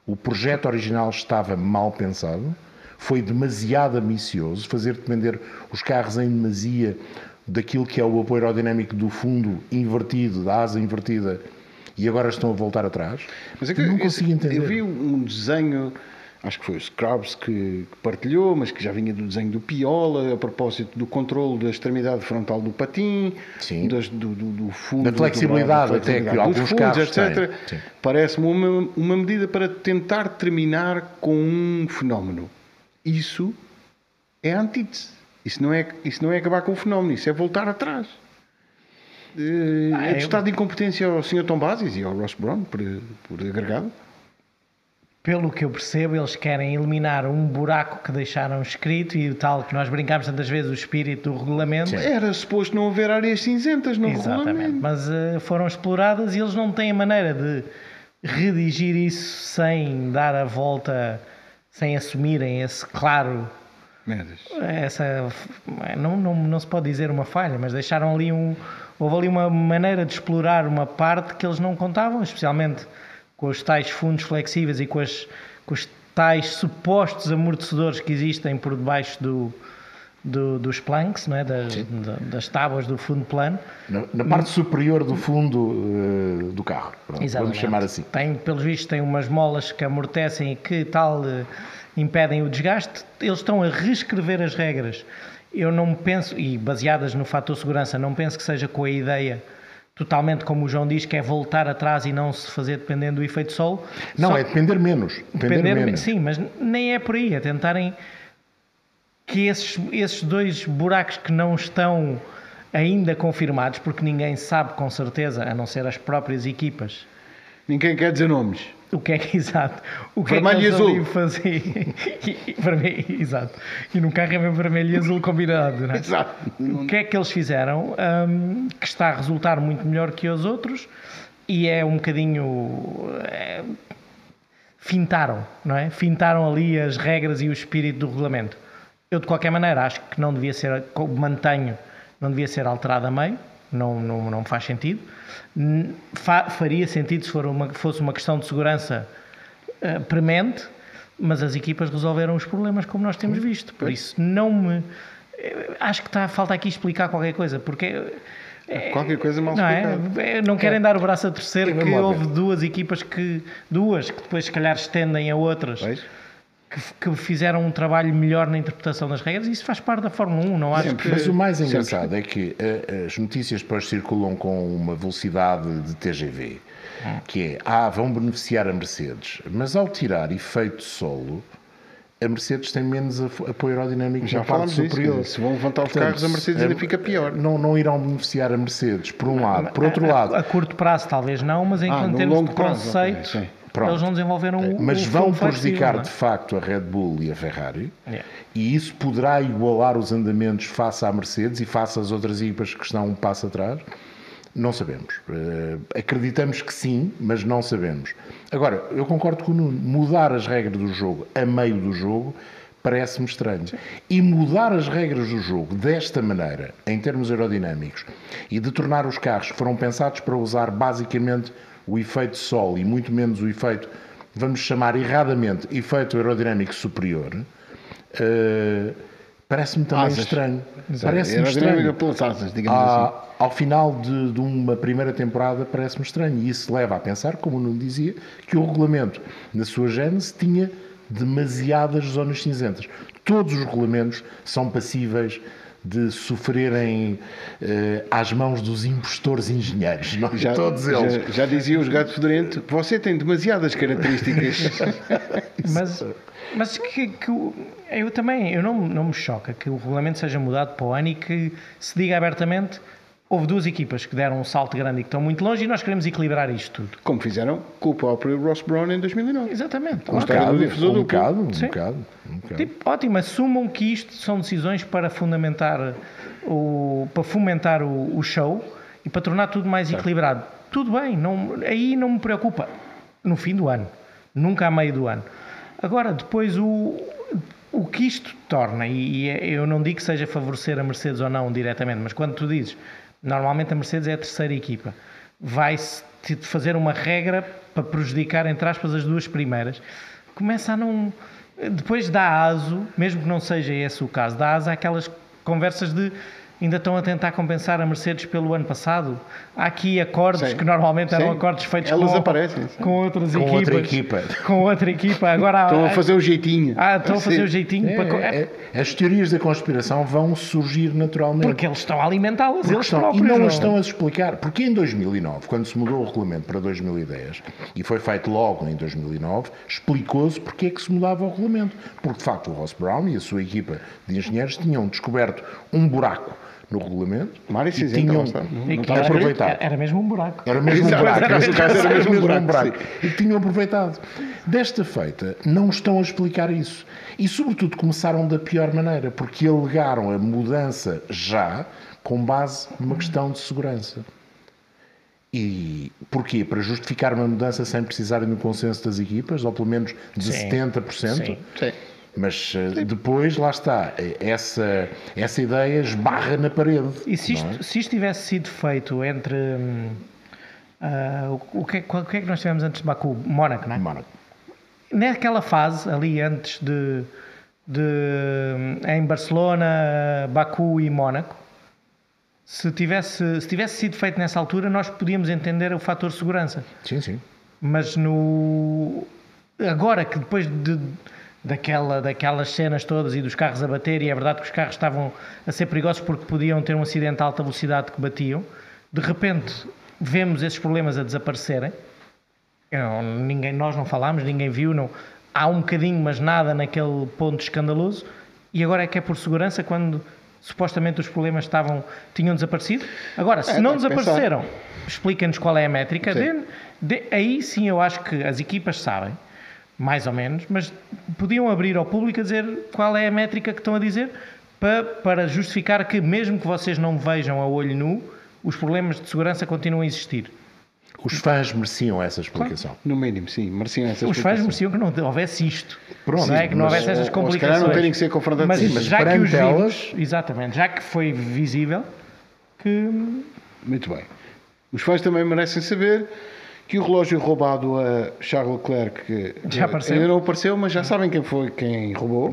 [SPEAKER 4] O projeto original estava mal pensado, foi demasiado ambicioso, fazer depender os carros em demasia daquilo que é o apoio aerodinâmico do fundo invertido, da asa invertida, e agora estão a voltar atrás.
[SPEAKER 2] Mas é que não consigo entender. Eu vi um desenho acho que foi o Scrubs que, que, partilhou, mas que já vinha do desenho do Piola, a propósito do controle da extremidade frontal do patim, das, do, do, do, fundo,
[SPEAKER 4] da flexibilidade, lado, da flexibilidade até que alguns fundos, carros etc.
[SPEAKER 2] Parece-me uma, uma medida para tentar terminar com um fenómeno. Isso é antítese. Isso não é, isso não é acabar com o fenómeno, isso é voltar atrás. Eh, ah, é de estado de incompetência ao Sr. Tom Basis e ao Ross Brown, por, por agregado
[SPEAKER 5] pelo que eu percebo, eles querem eliminar um buraco que deixaram escrito e o tal que nós brincámos tantas vezes, o espírito do regulamento. Sim.
[SPEAKER 2] Era suposto não haver áreas cinzentas no
[SPEAKER 5] Exatamente.
[SPEAKER 2] regulamento.
[SPEAKER 5] Mas uh, foram exploradas e eles não têm a maneira de redigir isso sem dar a volta, sem assumirem esse claro. Essa, não, não, não se pode dizer uma falha, mas deixaram ali um. Houve ali uma maneira de explorar uma parte que eles não contavam, especialmente com os tais fundos flexíveis e com, as, com os tais supostos amortecedores que existem por debaixo do, do, dos planks, não é? das, das tábuas do fundo plano.
[SPEAKER 4] Na, na parte superior do fundo uh, do carro, Pronto, vamos chamar assim.
[SPEAKER 5] Tem, pelos vistos, tem umas molas que amortecem e que tal uh, impedem o desgaste. Eles estão a reescrever as regras. Eu não penso, e baseadas no fator segurança, não penso que seja com a ideia totalmente como o João diz, que é voltar atrás e não se fazer dependendo do efeito sol.
[SPEAKER 4] Não, Só é depender menos. Depender, depender menos.
[SPEAKER 5] Sim, mas nem é por aí, é tentarem que esses, esses dois buracos que não estão ainda confirmados, porque ninguém sabe com certeza, a não ser as próprias equipas.
[SPEAKER 2] Ninguém quer dizer nomes.
[SPEAKER 5] O que é que, exato, o
[SPEAKER 2] que vermelho é que
[SPEAKER 5] e
[SPEAKER 2] azul.
[SPEAKER 5] fazer? vermelho, exato. E no carro é mesmo vermelho e azul combinado, não é?
[SPEAKER 2] Exato.
[SPEAKER 5] O que é que eles fizeram um, que está a resultar muito melhor que os outros e é um bocadinho... É, fintaram, não é? Fintaram ali as regras e o espírito do regulamento. Eu, de qualquer maneira, acho que não devia ser, mantenho, não devia ser alterado a meio, não, não, não faz sentido faria sentido se for uma, fosse uma questão de segurança uh, premente, mas as equipas resolveram os problemas como nós temos visto. Por isso, não me. Eh, acho que está, falta aqui explicar qualquer coisa, porque.
[SPEAKER 2] É, qualquer coisa mal
[SPEAKER 5] não é? Não querem é. dar o braço a terceiro que houve duas equipas que. duas que depois se calhar estendem a outras. Pois? Que, que, fizeram um trabalho melhor na interpretação das regras, isso faz parte da Fórmula 1, não acho que...
[SPEAKER 4] Mas o mais engraçado é que uh, as notícias depois circulam com uma velocidade de TGV, hum. que é, ah, vão beneficiar a Mercedes, mas ao tirar efeito solo, a Mercedes tem menos apoio aerodinâmico Já na parte superior.
[SPEAKER 2] se vão levantar os Portanto, carros, a Mercedes ainda fica pior.
[SPEAKER 4] Não, não irão beneficiar a Mercedes, por um lado. Por outro lado...
[SPEAKER 5] A, a, curto prazo talvez não, mas enquanto ah, termos de conceito... Okay, Pronto. Eles não desenvolveram o
[SPEAKER 4] Mas vão prejudicar de facto a Red Bull e a Ferrari yeah. e isso poderá igualar os andamentos face à Mercedes e face às outras equipas que estão um passo atrás? Não sabemos. Uh, acreditamos que sim, mas não sabemos. Agora, eu concordo com o Nuno. Mudar as regras do jogo a meio do jogo parece-me estranho. E mudar as regras do jogo desta maneira, em termos aerodinâmicos, e de tornar os carros que foram pensados para usar basicamente o efeito sol e muito menos o efeito, vamos chamar erradamente, efeito aerodinâmico superior, uh, parece-me também asas. estranho. Parece-me estranho.
[SPEAKER 2] Pelas asas, digamos ah, assim.
[SPEAKER 4] Ao final de, de uma primeira temporada, parece-me estranho. E isso leva a pensar, como não dizia, que o regulamento, na sua gênese, tinha demasiadas zonas cinzentas. Todos os regulamentos são passíveis de sofrerem eh, às mãos dos impostores engenheiros. Não?
[SPEAKER 2] Já, Todos eles. Já, já dizia os gatos fedorentos, você tem demasiadas características.
[SPEAKER 5] mas mas que, que, eu também, eu não, não me choca que o regulamento seja mudado para o ano e que se diga abertamente houve duas equipas que deram um salto grande e que estão muito longe e nós queremos equilibrar isto tudo.
[SPEAKER 2] Como fizeram com o próprio Ross Brown em 2009.
[SPEAKER 5] Exatamente.
[SPEAKER 4] Um, bocado, um, bocado, um, bocado, um bocado, um bocado.
[SPEAKER 5] Tipo, ótimo, assumam que isto são decisões para fundamentar o, para fomentar o, o show e para tornar tudo mais certo. equilibrado. Tudo bem, não, aí não me preocupa. No fim do ano, nunca a meio do ano. Agora, depois o, o que isto torna, e, e é, eu não digo que seja favorecer a Mercedes ou não diretamente, mas quando tu dizes Normalmente a Mercedes é a terceira equipa. Vai-se fazer uma regra para prejudicar, entre aspas, as duas primeiras, começa a não. Depois dá aso, mesmo que não seja esse o caso, dá aso àquelas conversas de ainda estão a tentar compensar a Mercedes pelo ano passado. Há aqui acordos Sim. que normalmente eram Sim. acordos feitos
[SPEAKER 2] Elas
[SPEAKER 5] com,
[SPEAKER 2] aparecem,
[SPEAKER 5] com outras
[SPEAKER 4] com
[SPEAKER 5] equipas.
[SPEAKER 4] Outra equipa.
[SPEAKER 5] Com outra equipa. Agora,
[SPEAKER 2] estão a fazer o jeitinho.
[SPEAKER 5] Ah, estão a fazer o jeitinho.
[SPEAKER 4] É, para... é, é, as teorias da conspiração vão surgir naturalmente.
[SPEAKER 5] Porque eles estão a alimentá-las, eles
[SPEAKER 4] estão, E não as estão a explicar. Porque em 2009, quando se mudou o regulamento para 2010, e foi feito logo em 2009, explicou-se porque é que se mudava o regulamento. Porque, de facto, o Ross Brown e a sua equipa de engenheiros tinham descoberto um buraco no regulamento
[SPEAKER 2] Mário
[SPEAKER 4] e tinham
[SPEAKER 5] não, aproveitado. Era mesmo um buraco.
[SPEAKER 4] Era mesmo um buraco. Era, era, mesmo um buraco. buraco. E tinham aproveitado. Desta feita, não estão a explicar isso. E, sobretudo, começaram da pior maneira, porque alegaram a mudança já com base numa questão de segurança. E porquê? Para justificar uma mudança sem precisarem do consenso das equipas, ou pelo menos de sim, 70%? Sim, sim. Mas eh, depois, lá está, essa, essa ideia esbarra na parede.
[SPEAKER 5] E se isto, é? se isto tivesse sido feito entre. Uh, o, que, o que é que nós tivemos antes de Baku? Mónaco, não é?
[SPEAKER 4] Mónaco.
[SPEAKER 5] Naquela fase, ali antes de, de. em Barcelona, Baku e Mónaco, se tivesse, se tivesse sido feito nessa altura, nós podíamos entender o fator segurança.
[SPEAKER 4] Sim, sim.
[SPEAKER 5] Mas no. Agora que depois de daquela, daquelas cenas todas e dos carros a bater, e é verdade que os carros estavam a ser perigosos porque podiam ter um acidente a alta velocidade que batiam. De repente, vemos esses problemas a desaparecerem. ninguém, nós não falámos, ninguém viu, não, há um bocadinho, mas nada naquele ponto escandaloso. E agora é que é por segurança quando supostamente os problemas estavam, tinham desaparecido. Agora, se é, não desapareceram, explica-nos qual é a métrica. De, de, aí sim eu acho que as equipas sabem mais ou menos, mas podiam abrir ao público a dizer qual é a métrica que estão a dizer para, para justificar que, mesmo que vocês não vejam a olho nu, os problemas de segurança continuam a existir.
[SPEAKER 4] Os fãs mereciam essa explicação.
[SPEAKER 2] Claro. No mínimo, sim, mereciam essa
[SPEAKER 5] Os
[SPEAKER 2] explicação.
[SPEAKER 5] fãs mereciam que não houvesse isto. Pronto, não é? que não houvesse essas complicações.
[SPEAKER 2] Ou não terem que ser confrontados.
[SPEAKER 5] Mas, mas já que os vimos, exatamente, já que foi visível, que...
[SPEAKER 2] Muito bem. Os fãs também merecem saber que o relógio roubado a Charles Leclerc que
[SPEAKER 5] já apareceu.
[SPEAKER 2] ainda não apareceu, mas já sabem quem foi quem roubou.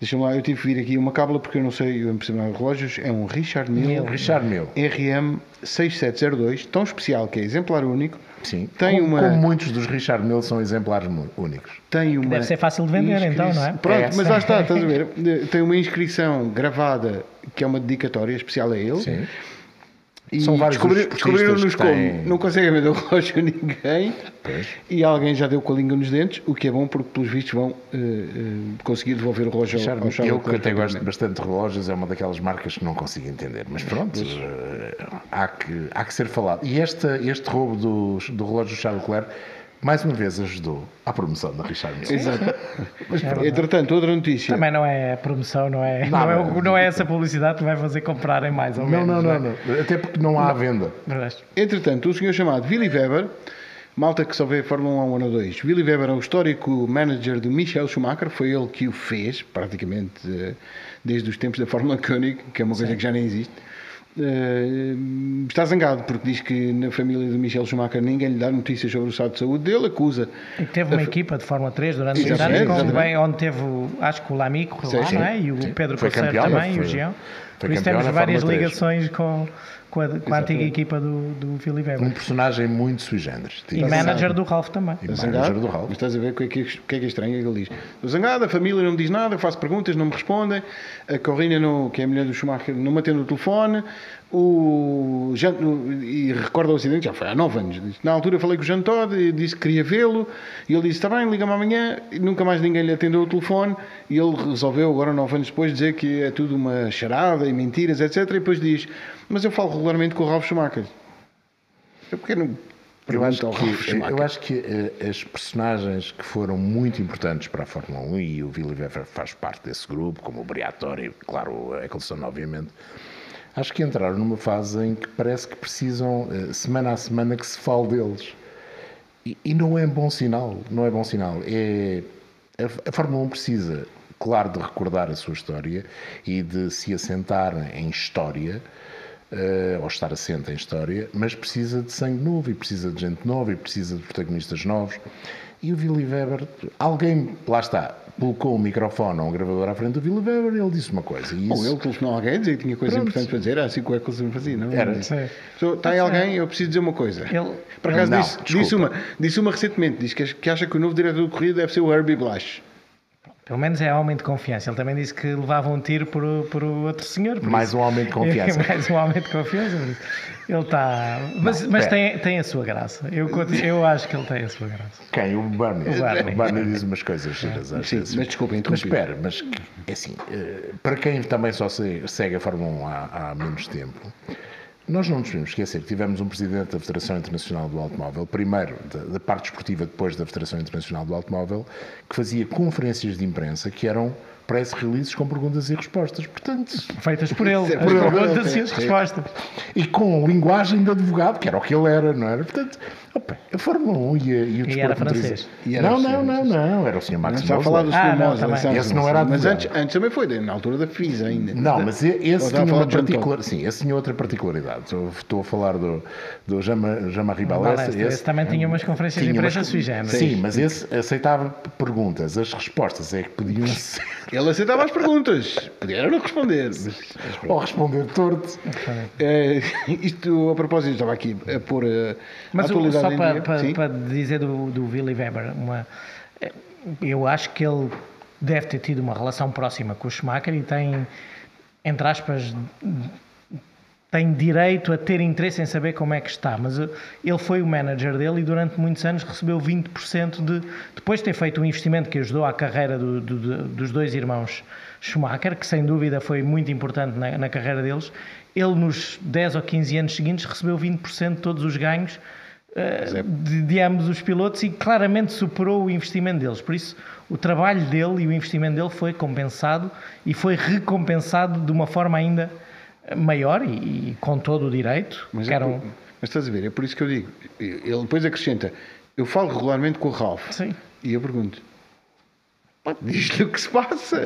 [SPEAKER 2] Deixa-me lá, eu tive que vir aqui uma cábula porque eu não sei, eu não de relógios. É um Richard Mille,
[SPEAKER 4] Richard Mille.
[SPEAKER 2] RM 6702, tão especial que é exemplar único.
[SPEAKER 4] Sim, tem como, uma... como muitos dos Richard Mille são exemplares únicos.
[SPEAKER 2] Tem uma
[SPEAKER 5] Deve ser fácil de vender inscri... então, não é?
[SPEAKER 2] Pronto, é. mas lá está, estás a ver? Tem uma inscrição gravada que é uma dedicatória especial a ele.
[SPEAKER 4] Sim
[SPEAKER 2] e São vários descobrir, descobriram-nos como têm... não conseguem vender o relógio a ninguém pois. e alguém já deu com a língua nos dentes, o que é bom porque, pelos vistos, vão uh, uh, conseguir devolver o relógio
[SPEAKER 4] Charme, ao Charles Eu, que até gosto bastante de relógios, é uma daquelas marcas que não consigo entender, mas pronto, uh, há, que, há que ser falado. E este, este roubo do, do relógio do Charles Leclerc mais uma vez ajudou à promoção da Richard Mille.
[SPEAKER 2] Exato. Mas, é entretanto, outra notícia.
[SPEAKER 5] Também não é promoção, não é, não, não, é, não é essa publicidade que vai fazer comprarem mais ou
[SPEAKER 4] menos.
[SPEAKER 5] Não,
[SPEAKER 4] não, não, não. Até porque não há venda.
[SPEAKER 2] Entretanto, o senhor chamado Willy Weber, malta que só vê Fórmula 1 um ano ou dois, Willy Weber é o histórico manager de Michel Schumacher, foi ele que o fez, praticamente eh, desde os tempos da Fórmula Koenig, que é uma coisa Sim. que já nem existe. Uh, está zangado porque diz que na família de Michel Schumacher ninguém lhe dá notícias sobre o estado de saúde dele, acusa.
[SPEAKER 5] E teve uma a... equipa de Fórmula 3 durante muitos anos, bem, onde teve, acho que o Lamico lá, não é? E o Pedro Cossero também, foi, e o Jean. Por isso temos várias ligações com, com a, com a antiga equipa do, do Philly Weber.
[SPEAKER 4] Um personagem muito sui generis.
[SPEAKER 5] E manager do Ralph também.
[SPEAKER 2] E manager do Ralph. Mas estás a ver o que é que, o que, é, que é estranho? É que ele diz: Estou zangado, a família não me diz nada, eu faço perguntas, não me respondem, a Corrina, não, que é a mulher do Schumacher, não me atende o telefone, o, já, e recorda o acidente, já foi há nove anos. Na altura falei com o Jean Todd, disse que queria vê-lo, e ele disse: Está bem, liga-me amanhã, e nunca mais ninguém lhe atendeu o telefone, e ele resolveu, agora nove anos depois, dizer que é tudo uma charada e mentiras, etc. E depois diz: Mas eu falo regularmente com o Ralf Schumacher. Eu porque não.
[SPEAKER 4] Eu acho, que, eu acho que uh, as personagens que foram muito importantes para a Fórmula 1 e o Willy Weber faz parte desse grupo, como o Briatore, claro, a Eccleston, obviamente, acho que entraram numa fase em que parece que precisam, eh, semana a semana, que se fale deles. E, e não é bom sinal, não é bom sinal. É, a, a Fórmula 1 precisa, claro, de recordar a sua história e de se assentar em história, uh, ou estar assente em história, mas precisa de sangue novo e precisa de gente nova e precisa de protagonistas novos. E o Willy Weber, alguém, lá está, colocou o microfone a um gravador à frente do Willy Weber e ele disse uma coisa.
[SPEAKER 2] Isso... Ou ele telefonou a alguém dizia que tinha coisas importantes para dizer, assim que o Eccleston fazia, não? Era. So, está aí alguém, eu preciso dizer uma coisa. Ele... Por acaso não, disse, disse, uma, disse uma recentemente, disse que, que acha que o novo diretor do corrido deve ser o Herbie Blash.
[SPEAKER 5] Pelo menos é homem de confiança. Ele também disse que levava um tiro por, por outro senhor.
[SPEAKER 4] Mais
[SPEAKER 5] isso.
[SPEAKER 4] um homem de confiança.
[SPEAKER 5] Mais um homem de confiança. Ele está. Mas, não, mas tem, tem a sua graça. Eu, eu acho que ele tem a sua graça.
[SPEAKER 4] Quem? O Barney. O Barney, o Barney diz umas coisas giras às
[SPEAKER 2] Sim, vezes. Mas desculpa,
[SPEAKER 4] Mas espera, mas é assim, eh, para quem também só segue a Fórmula 1 há, há menos tempo, nós não nos podemos esquecer que tivemos um presidente da Federação Internacional do Automóvel, primeiro da, da, parte esportiva, depois da Federação Internacional do Automóvel, que fazia conferências de imprensa que eram press releases com perguntas e respostas. Portanto,
[SPEAKER 5] feitas por ele, por as perguntas e as respostas.
[SPEAKER 4] E com linguagem de advogado, que era o que ele era, não era? Portanto, opa, a Fórmula 1 e, a,
[SPEAKER 5] e o
[SPEAKER 4] e
[SPEAKER 5] era francês.
[SPEAKER 4] E era não, não, não, não, era o Sr. Max
[SPEAKER 2] Não falar do Sr. Ah.
[SPEAKER 4] Esse não era.
[SPEAKER 2] Mas antes, antes também foi, na altura da FISA ainda.
[SPEAKER 4] Não, mas esse tinha uma particular, sim, esse tinha outra particularidade. Estou a falar do, do Jean-Marie Balestre.
[SPEAKER 5] Esse, esse, também tinha umas conferências de imprensa sui generis.
[SPEAKER 4] Sim, mas esse aceitava perguntas. As respostas é que podiam ser...
[SPEAKER 2] Ele aceitava as perguntas. Podia não responder. Mas...
[SPEAKER 4] Ou responder torto.
[SPEAKER 2] É, isto, a propósito, estava aqui a pôr a
[SPEAKER 5] mas
[SPEAKER 2] atualidade
[SPEAKER 5] só para, para, para, dizer do, do Willy Weber, uma, eu acho que ele deve ter tido uma relação próxima com o Schumacher e tem, entre aspas, tem direito a ter interesse em saber como é que está, mas ele foi o manager dele e durante muitos anos recebeu 20% de. Depois de ter feito um investimento que ajudou à carreira do, do, dos dois irmãos Schumacher, que sem dúvida foi muito importante na, na, carreira deles, ele nos 10 ou 15 anos seguintes recebeu 20% de todos os ganhos uh, de, de ambos os pilotos e claramente superou o investimento deles. Por isso, o trabalho dele e o investimento dele foi compensado e foi recompensado de uma forma ainda maior e, e com todo o direito.
[SPEAKER 2] Mas, é por, mas estás a ver, é por isso que eu digo. Ele depois acrescenta: eu falo regularmente com o Ralph.
[SPEAKER 5] Sim.
[SPEAKER 2] E eu pergunto: Diz-lhe o que se passa.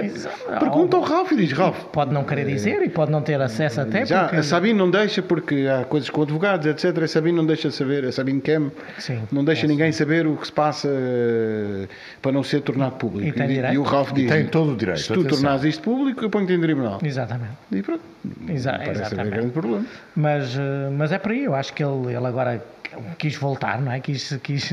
[SPEAKER 2] Pergunta ao Ralf e diz: Ralf.
[SPEAKER 5] Pode não querer dizer e pode não ter acesso até.
[SPEAKER 2] Já, porque... a Sabine não deixa porque há coisas com advogados, etc. A Sabine não deixa saber, a Sabine Kem não deixa é ninguém saber o que se passa eh, para não ser tornado público.
[SPEAKER 5] E, e, e
[SPEAKER 2] o Ralf diz:
[SPEAKER 4] tem todo o direito.
[SPEAKER 2] Se tu tornares isto público, eu ponho-te em tribunal.
[SPEAKER 5] Exatamente.
[SPEAKER 2] E pronto.
[SPEAKER 5] Exa parece
[SPEAKER 2] exatamente. grande problema.
[SPEAKER 5] Mas, eh, mas é por aí, eu acho que ele, ele agora quis voltar, não é? Quis, quis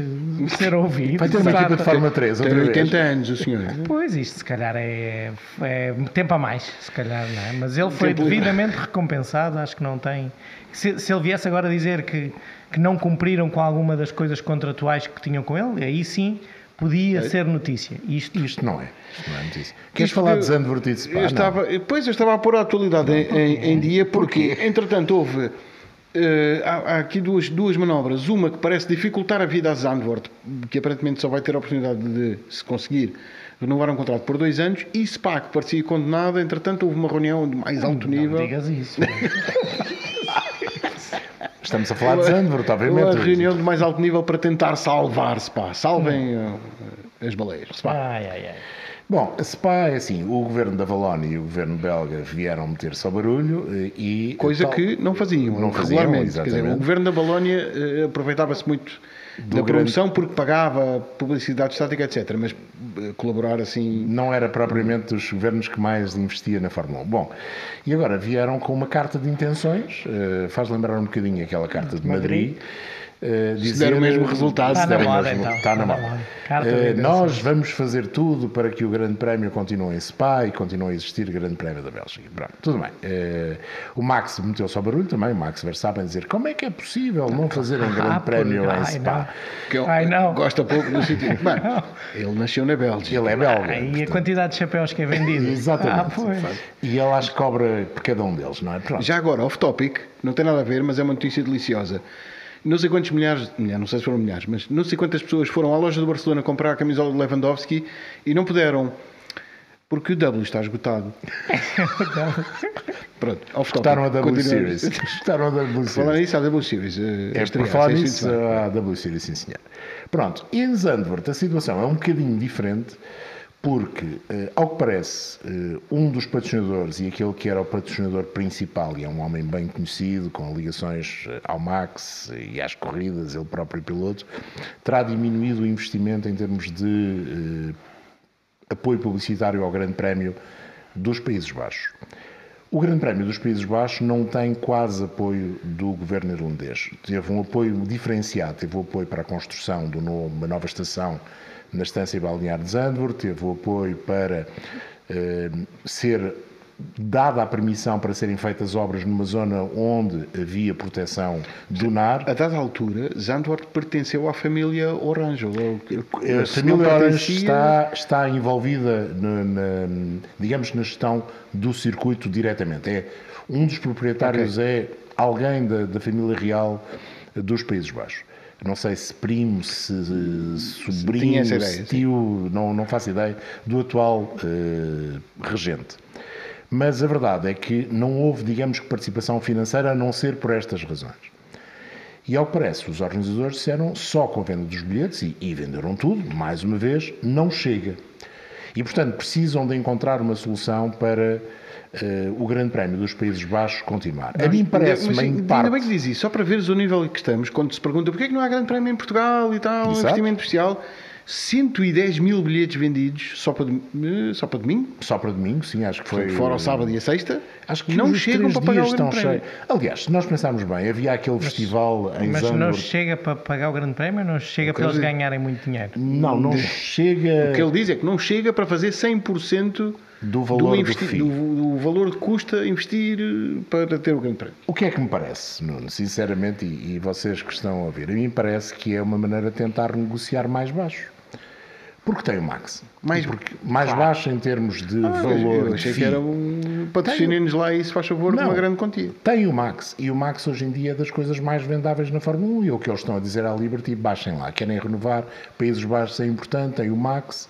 [SPEAKER 5] ser ouvido.
[SPEAKER 4] Vai ter uma equipa de Fórmula 3,
[SPEAKER 2] Tem 80 anos o senhor.
[SPEAKER 5] Pois, isto se calhar é, é tempo a mais, se calhar, não é? Mas ele foi tempo devidamente recompensado, acho que não tem... Se, se ele viesse agora dizer que, que não cumpriram com alguma das coisas contratuais que tinham com ele, aí sim podia é. ser notícia. Isto,
[SPEAKER 4] isto não é. Isto não é notícia. Queres falar de Zandvoort
[SPEAKER 2] eu estava, Pois, eu estava a pôr a atualidade em, em, em dia, porque, entretanto, houve Uh, há, há, aqui duas, duas manobras. Uma que parece dificultar a vida a Zandvoort, que aparentemente só vai ter a oportunidade de, se conseguir, renovar um contrato por dois anos. E Spa, que parecia condenada, entretanto houve uma reunião de mais alto
[SPEAKER 5] não,
[SPEAKER 2] nível.
[SPEAKER 5] Não digas isso.
[SPEAKER 4] Estamos a falar de Zandvoort, obviamente.
[SPEAKER 2] Uma reunião de mais alto nível para tentar salvar Spa. Salvem uh, as baleias. Spa.
[SPEAKER 5] Ai, ai, ai.
[SPEAKER 4] Bom, a SPA é assim, o governo da Valónia e o governo belga vieram meter-se ao barulho eh, e...
[SPEAKER 2] Coisa tal, que não faziam, não regularmente. Faziam, dizer, o governo da Valónia uh, aproveitava-se muito da promoção porque pagava publicidade estática, etc. Mas uh, colaborar assim...
[SPEAKER 4] Não era propriamente dos governos que mais investia na Fórmula 1. Bom, e agora vieram com uma carta de intenções, uh, faz lembrar um bocadinho aquela carta de Madrid, Madrid
[SPEAKER 2] Uh, dizer, se der o mesmo resultado,
[SPEAKER 5] está
[SPEAKER 2] na
[SPEAKER 5] moda, então.
[SPEAKER 4] Está na moda. Uh, nós vamos fazer tudo para que o Grande Prémio continue em Spa e continue a existir o Grande Prémio da Bélgica. Pronto, tudo bem. Uh, o Max meteu-se ao barulho também, o Max Verstappen, dizer como é que é possível não fazer um Grande ah, Prémio em Spa.
[SPEAKER 2] Que ele gosta pouco do sítio. Ele nasceu na Bélgica.
[SPEAKER 4] Ele é belga.
[SPEAKER 5] Ah, e a quantidade de chapéus que é vendido.
[SPEAKER 4] Exatamente. Ah, e ele acho que cobra por cada um deles, não é?
[SPEAKER 2] Pronto. Já agora, off-topic, não tem nada a ver, mas é uma notícia deliciosa não sei quantos milhares, não sei se foram milhares, mas não sei quantas pessoas foram à loja do Barcelona comprar a camisola de Lewandowski e não puderam porque o W está esgotado. Pronto,
[SPEAKER 4] off topic. Escutaram a W Series. Escutaram a W Series.
[SPEAKER 2] Falar nisso, a W Series.
[SPEAKER 4] Uh, é, por falar nisso, a W Series, sim senhor. Pronto, e em Zandvoort a situação é um bocadinho diferente porque, ao que parece, um dos patrocinadores e aquele que era o patrocinador principal, e é um homem bem conhecido, com ligações ao Max e às corridas, ele próprio piloto, terá diminuído o investimento em termos de apoio publicitário ao Grande Prémio dos Países Baixos. O Grande Prémio dos Países Baixos não tem quase apoio do governo irlandês. Teve um apoio diferenciado, teve o apoio para a construção de uma nova estação na estância balnear de Zandvoort, teve o apoio para eh, ser dada a permissão para serem feitas obras numa zona onde havia proteção dunar.
[SPEAKER 2] A dada altura, Zandvoort pertenceu à família Orange.
[SPEAKER 4] A família Orange está, está envolvida, na, na, digamos, na gestão do circuito diretamente. É, um dos proprietários okay. é alguém da, da família real dos Países Baixos. Não sei se primo, se sobrinho, ideia, se tio, não, não faço ideia, do atual uh, regente. Mas a verdade é que não houve, digamos que, participação financeira a não ser por estas razões. E ao que parece, os organizadores disseram só com a venda dos bilhetes, e, e venderam tudo, mais uma vez, não chega. E, portanto, precisam de encontrar uma solução para uh, o Grande Prémio dos Países Baixos continuar.
[SPEAKER 2] a mim parece-me em parte... Ainda bem que diz isso, só para veres o nível em que estamos, quando se pergunta porquê é que não há Grande Prémio em Portugal e tal, um investimento especial 110 mil bilhetes vendidos só para, só para domingo?
[SPEAKER 4] Só para domingo, sim, acho que foi.
[SPEAKER 2] Fora o sábado e a sexta?
[SPEAKER 4] Acho que não chegam para pagar o grande prémio. Aliás, se nós pensarmos bem, havia aquele mas, festival em
[SPEAKER 5] Mas não chega para pagar o grande prémio não chega para eles ganharem muito dinheiro?
[SPEAKER 4] Não, não chega.
[SPEAKER 2] O que ele diz é que não chega para fazer 100%
[SPEAKER 4] do valor do, investi...
[SPEAKER 2] do, do, valor de custa investir eh, para ter o grande prémio.
[SPEAKER 4] O que é que me parece, Nuno, sinceramente, e, e vocês que estão a ouvir, a mim parece que é uma maneira de tentar negociar mais baixo. Porque tem o Max. Mais, porque, mais claro. baixo em termos de ah, valor.
[SPEAKER 2] Eu achei que era um patrocínio-nos lá e se faz favor não, uma grande quantia.
[SPEAKER 4] Tem o Max. E o Max hoje em dia é das coisas mais vendáveis na Fórmula 1. E o que eles estão a dizer à Liberty, baixem lá. Querem renovar, Países Baixos é importante, tem o Max.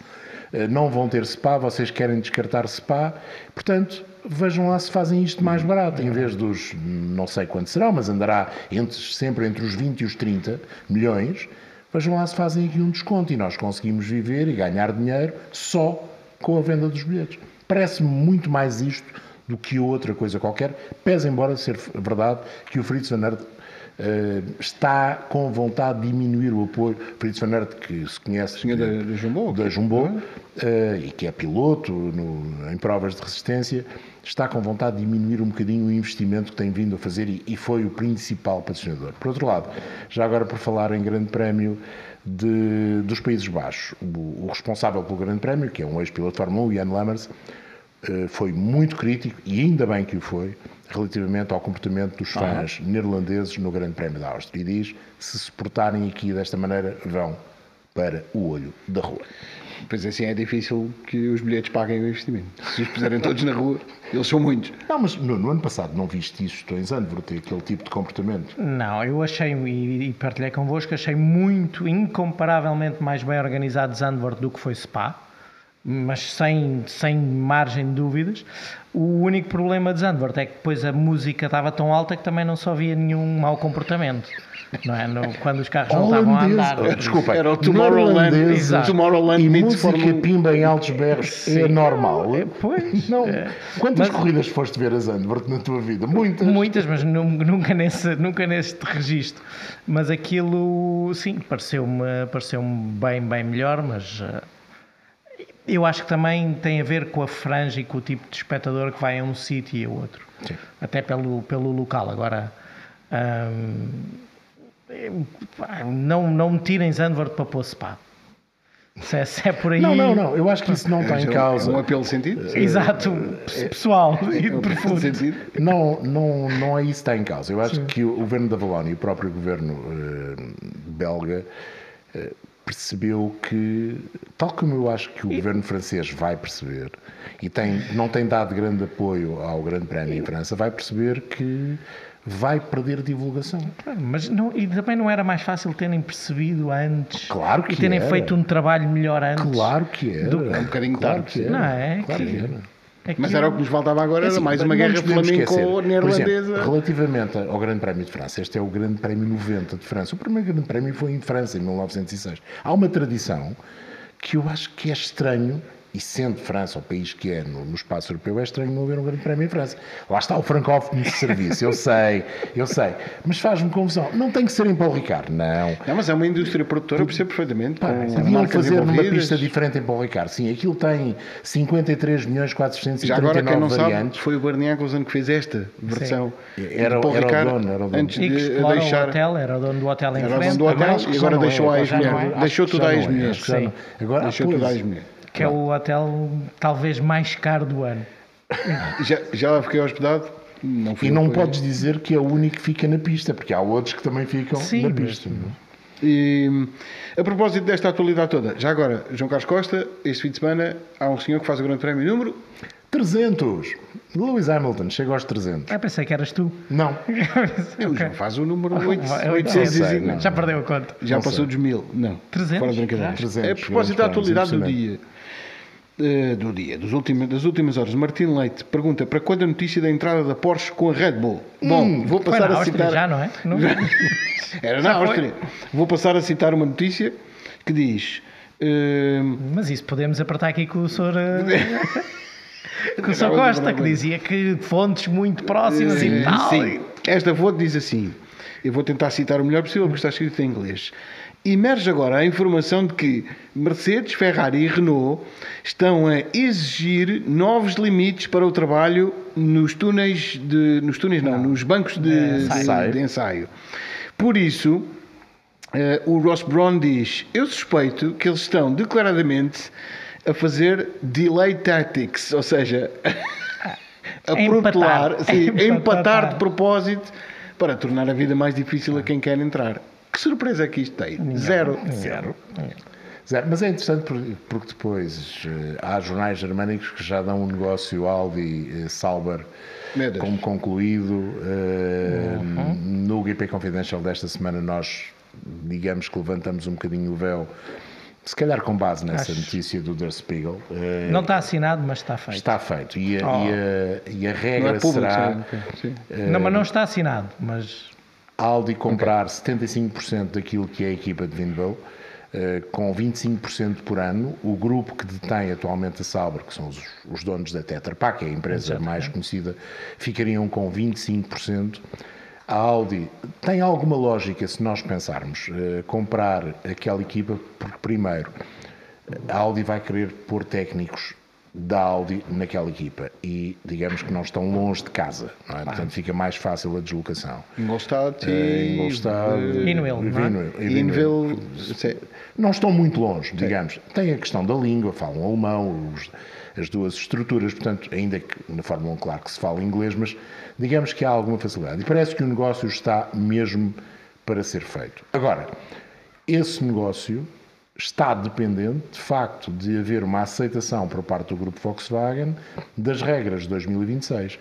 [SPEAKER 4] Eh, não vão ter SPA, vocês querem descartar SPA. Portanto, vejam lá se fazem isto mais barato. Em vez dos, não sei quanto será, mas andará entre, sempre entre os 20 e os 30 milhões vejam lá se fazem aqui um desconto e nós conseguimos viver e ganhar dinheiro só com a venda dos bilhetes. Parece-me muito mais isto do que outra coisa qualquer, pese embora ser verdade que o Fritz van Aert está com vontade de diminuir o apoio. Fritz van Aert, que se conhece
[SPEAKER 2] Senhor da, da Jumbo,
[SPEAKER 4] da Jumbo uh, e que é piloto no, em provas de resistência, está com vontade de diminuir um bocadinho o investimento que tem vindo a fazer e, e foi o principal patrocinador. Por outro lado, já agora por falar em Grande Prémio de, dos Países Baixos, o, o, responsável pelo Grande Prémio, que é um ex-piloto de Fórmula 1, Ian Lammers, foi muito crítico, e ainda bem que o foi, relativamente ao comportamento dos fãs ah. neerlandeses no Grande Prémio da Áustria. E diz: se se portarem aqui desta maneira, vão para o olho da rua.
[SPEAKER 2] Pois assim é difícil que os bilhetes paguem o investimento. Se os puserem todos na rua, eles são muitos.
[SPEAKER 4] Não, mas no, no ano passado não viste isso, estou em Zandvoort, aquele tipo de comportamento?
[SPEAKER 5] Não, eu achei, e, e partilhei convosco, achei muito, incomparavelmente mais bem organizado Zandvoort do que foi Spa mas sem, sem margem de dúvidas. O único problema de Zandvoort é que depois a música estava tão alta que também não só havia nenhum mau comportamento. Não é? No, quando os carros não estavam a andar.
[SPEAKER 4] Desculpa,
[SPEAKER 2] era o Tomorrowland.
[SPEAKER 4] Exato. Tomorrowland e música Forma... pimba em altos berros Sim. é normal.
[SPEAKER 5] É, pois.
[SPEAKER 4] Não. É. Quantas mas, corridas foste ver a Zandvoort na tua vida? Muitas.
[SPEAKER 5] Muitas, mas nunca nesse, nunca neste registro. Mas aquilo, sim, pareceu-me pareceu bem, bem melhor, mas uh, eu acho que também tem a ver com a franja e com o tipo de espectador que vai a um sítio e a outro. Sim. Até pelo, pelo local. Agora, hum, não, não me tirem Zandvoort para pôr spa. Se é, se é por aí.
[SPEAKER 4] Não, não, não. Eu acho que isso não está em causa.
[SPEAKER 2] É um apelo sentido?
[SPEAKER 5] Exato, pessoal e é profundo.
[SPEAKER 4] Não, não, não é isso que está em causa. Eu acho Sim. que o governo da Valónia e o próprio governo uh, belga uh, percebeu que, tal como eu acho que o e... governo francês vai perceber, e tem, não tem dado grande apoio ao Grande Prémio em França, vai perceber que vai perder divulgação.
[SPEAKER 5] Mas não, e também não era mais fácil terem percebido antes
[SPEAKER 4] claro que
[SPEAKER 5] e terem
[SPEAKER 4] era.
[SPEAKER 5] feito um trabalho melhor antes.
[SPEAKER 4] Claro que era. Do...
[SPEAKER 2] É um bocadinho
[SPEAKER 4] claro
[SPEAKER 2] tarde.
[SPEAKER 4] Que era.
[SPEAKER 5] Não é?
[SPEAKER 4] Claro que, que era.
[SPEAKER 2] Aquilo... Mas era o que nos faltava agora, é assim, era mais uma guerra flamenco-neerlandesa.
[SPEAKER 4] Relativamente ao Grande Prémio de França, este é o Grande Prémio 90 de França. O primeiro Grande Prémio foi em França, em 1906. Há uma tradição que eu acho que é estranho E sendo França o país que é no, no espaço europeu, é estranho não haver um grande prémio em França. Lá está o francófono de serviço, eu sei, eu sei. Mas faz-me confusão. Não tem que ser em Paulo Ricard, não.
[SPEAKER 2] Não, mas é uma indústria produtora, eu percebo perfeitamente.
[SPEAKER 4] Pá, podiam fazer numa pista diferente em Paulo Ricard. Sim, aquilo tem 53 milhões 439 Já agora, quem não variantes.
[SPEAKER 2] sabe, foi o Barney Eccleston que fez esta versão.
[SPEAKER 4] Era, Paulo era Ricard, o dono, era o dono.
[SPEAKER 5] Antes de deixar... o hotel, era o dono do hotel em
[SPEAKER 2] era
[SPEAKER 5] frente.
[SPEAKER 2] Dono do hotel, agora, e agora deixou é, a ex-mulher. Deixou tudo à ex-mulher. Agora deixou tudo à ex-mulher
[SPEAKER 5] que é o hotel talvez mais caro do ano.
[SPEAKER 2] já, já fiquei hospedado?
[SPEAKER 4] Não e não podes dizer que é o único que fica na pista, porque há outros que também ficam Sim, na pista. Mas...
[SPEAKER 2] E, a propósito desta atualidade toda, já agora, João Carlos Costa, este fim de semana há um senhor que faz o Grande Prémio número
[SPEAKER 4] 300. Lewis Hamilton, chega aos 300.
[SPEAKER 5] Ah, pensei que eras tu.
[SPEAKER 4] Não.
[SPEAKER 2] o João faz o número 800.
[SPEAKER 5] Não, já perdeu a conta.
[SPEAKER 2] Já não passou sei. dos mil. Não.
[SPEAKER 5] 300?
[SPEAKER 2] Fora de brincadeira. 300. A propósito da atualidade do dia. Uh, do dia, últimos, das últimas horas. Martim Leite pergunta para quando a notícia da entrada da Porsche com a Red Bull?
[SPEAKER 5] Bom, hum, vou passar a citar. Já, não é? Não...
[SPEAKER 2] Era na Áustria. Vou passar a citar uma notícia que diz. Uh...
[SPEAKER 5] Mas isso podemos apertar aqui com o senhor. Uh... com o senhor Costa, que dizia que fontes muito próximas e tal. Sim,
[SPEAKER 2] esta fonte diz assim. Eu vou tentar citar o melhor possível porque está escrito em inglês. Emerge agora a informação de que Mercedes, Ferrari e Renault estão a exigir novos limites para o trabalho nos túneis de, nos túneis não, nos bancos de, ensaio. De, de ensaio. Por isso, uh, o Ross Brown diz: Eu suspeito que eles estão declaradamente a fazer delay tactics, ou seja, a protelar, sim, a empatar de propósito para tornar a vida mais difícil a quem quer entrar. Que surpresa é que isto tem? Zero.
[SPEAKER 4] Zero. Zero. Mas é interessante porque depois uh, há jornais germânicos que já dão um negócio Aldi uh, Sauber como concluído. Uh, uhum. No GP Confidential desta semana nós digamos que levantamos um bocadinho o véu se calhar com base nessa Acho... notícia do Der Spiegel.
[SPEAKER 5] Não está assinado, mas está feito.
[SPEAKER 4] Está feito. E a, oh. e a, e a regra
[SPEAKER 5] é
[SPEAKER 4] público, será.
[SPEAKER 5] Sim. Não, mas não está assinado. Mas
[SPEAKER 4] Aldi comprar okay. 75% daquilo que é a equipa de Windwell, uh, com 25% por ano. O grupo que detém atualmente a Sauber, que são os, os donos da Tetra Pak, que é a empresa Exatamente. mais conhecida, ficariam com 25%. A Audi tem alguma lógica se nós pensarmos uh, comprar aquela equipa, porque primeiro a Audi vai querer pôr técnicos da Audi naquela equipa e digamos que não estão longe de casa, não é? Ah. portanto fica mais fácil a deslocação.
[SPEAKER 2] Ingolstadt
[SPEAKER 5] e Ingolstadt,
[SPEAKER 2] Inwil,
[SPEAKER 4] não estão muito longe, digamos. Tem a questão da língua, falam alemão, os, as duas estruturas, portanto, ainda que na Fórmula 1, claro que se fala inglês, mas digamos que há alguma facilidade. E parece que o negócio está mesmo para ser feito. Agora, esse negócio está dependente, de facto, de haver uma aceitação por parte do grupo Volkswagen das regras de 2026.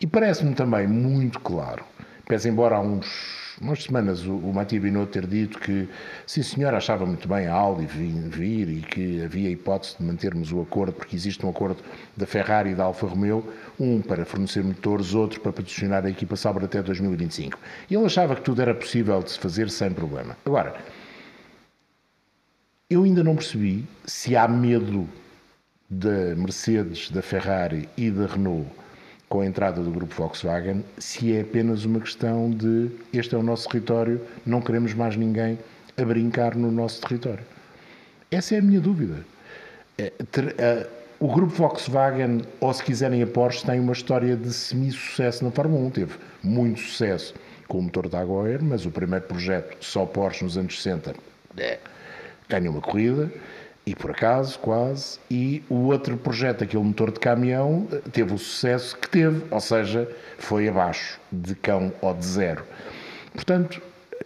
[SPEAKER 4] E parece-me também muito claro, pese embora há uns umas semanas o, o Binotto ter dito que, sim senhor, achava muito bem a Audi vir, vir, e que havia hipótese de mantermos o acordo, porque existe um acordo da Ferrari e da Alfa Romeo, um para fornecer motores, outro para patrocinar a equipa Sauber até 2025. E ele achava que tudo era possível de se fazer sem problema. Agora, eu ainda não percebi se há medo da Mercedes, da Ferrari e da Renault com a entrada do grupo Volkswagen, se é apenas uma questão de este é o nosso território, não queremos mais ninguém a brincar no nosso território. Essa é a minha dúvida. É, é, o grupo Volkswagen, ou se quiserem a Porsche, tem uma história de semi-sucesso na Fórmula 1. Teve muito sucesso com o motor da Aguaer, mas o primeiro projeto, só Porsche nos anos 60, ganha uma corrida, e por acaso, quase, e o outro projeto, aquele motor de caminhão, teve o sucesso que teve, ou seja, foi abaixo de cão ou de zero. Portanto,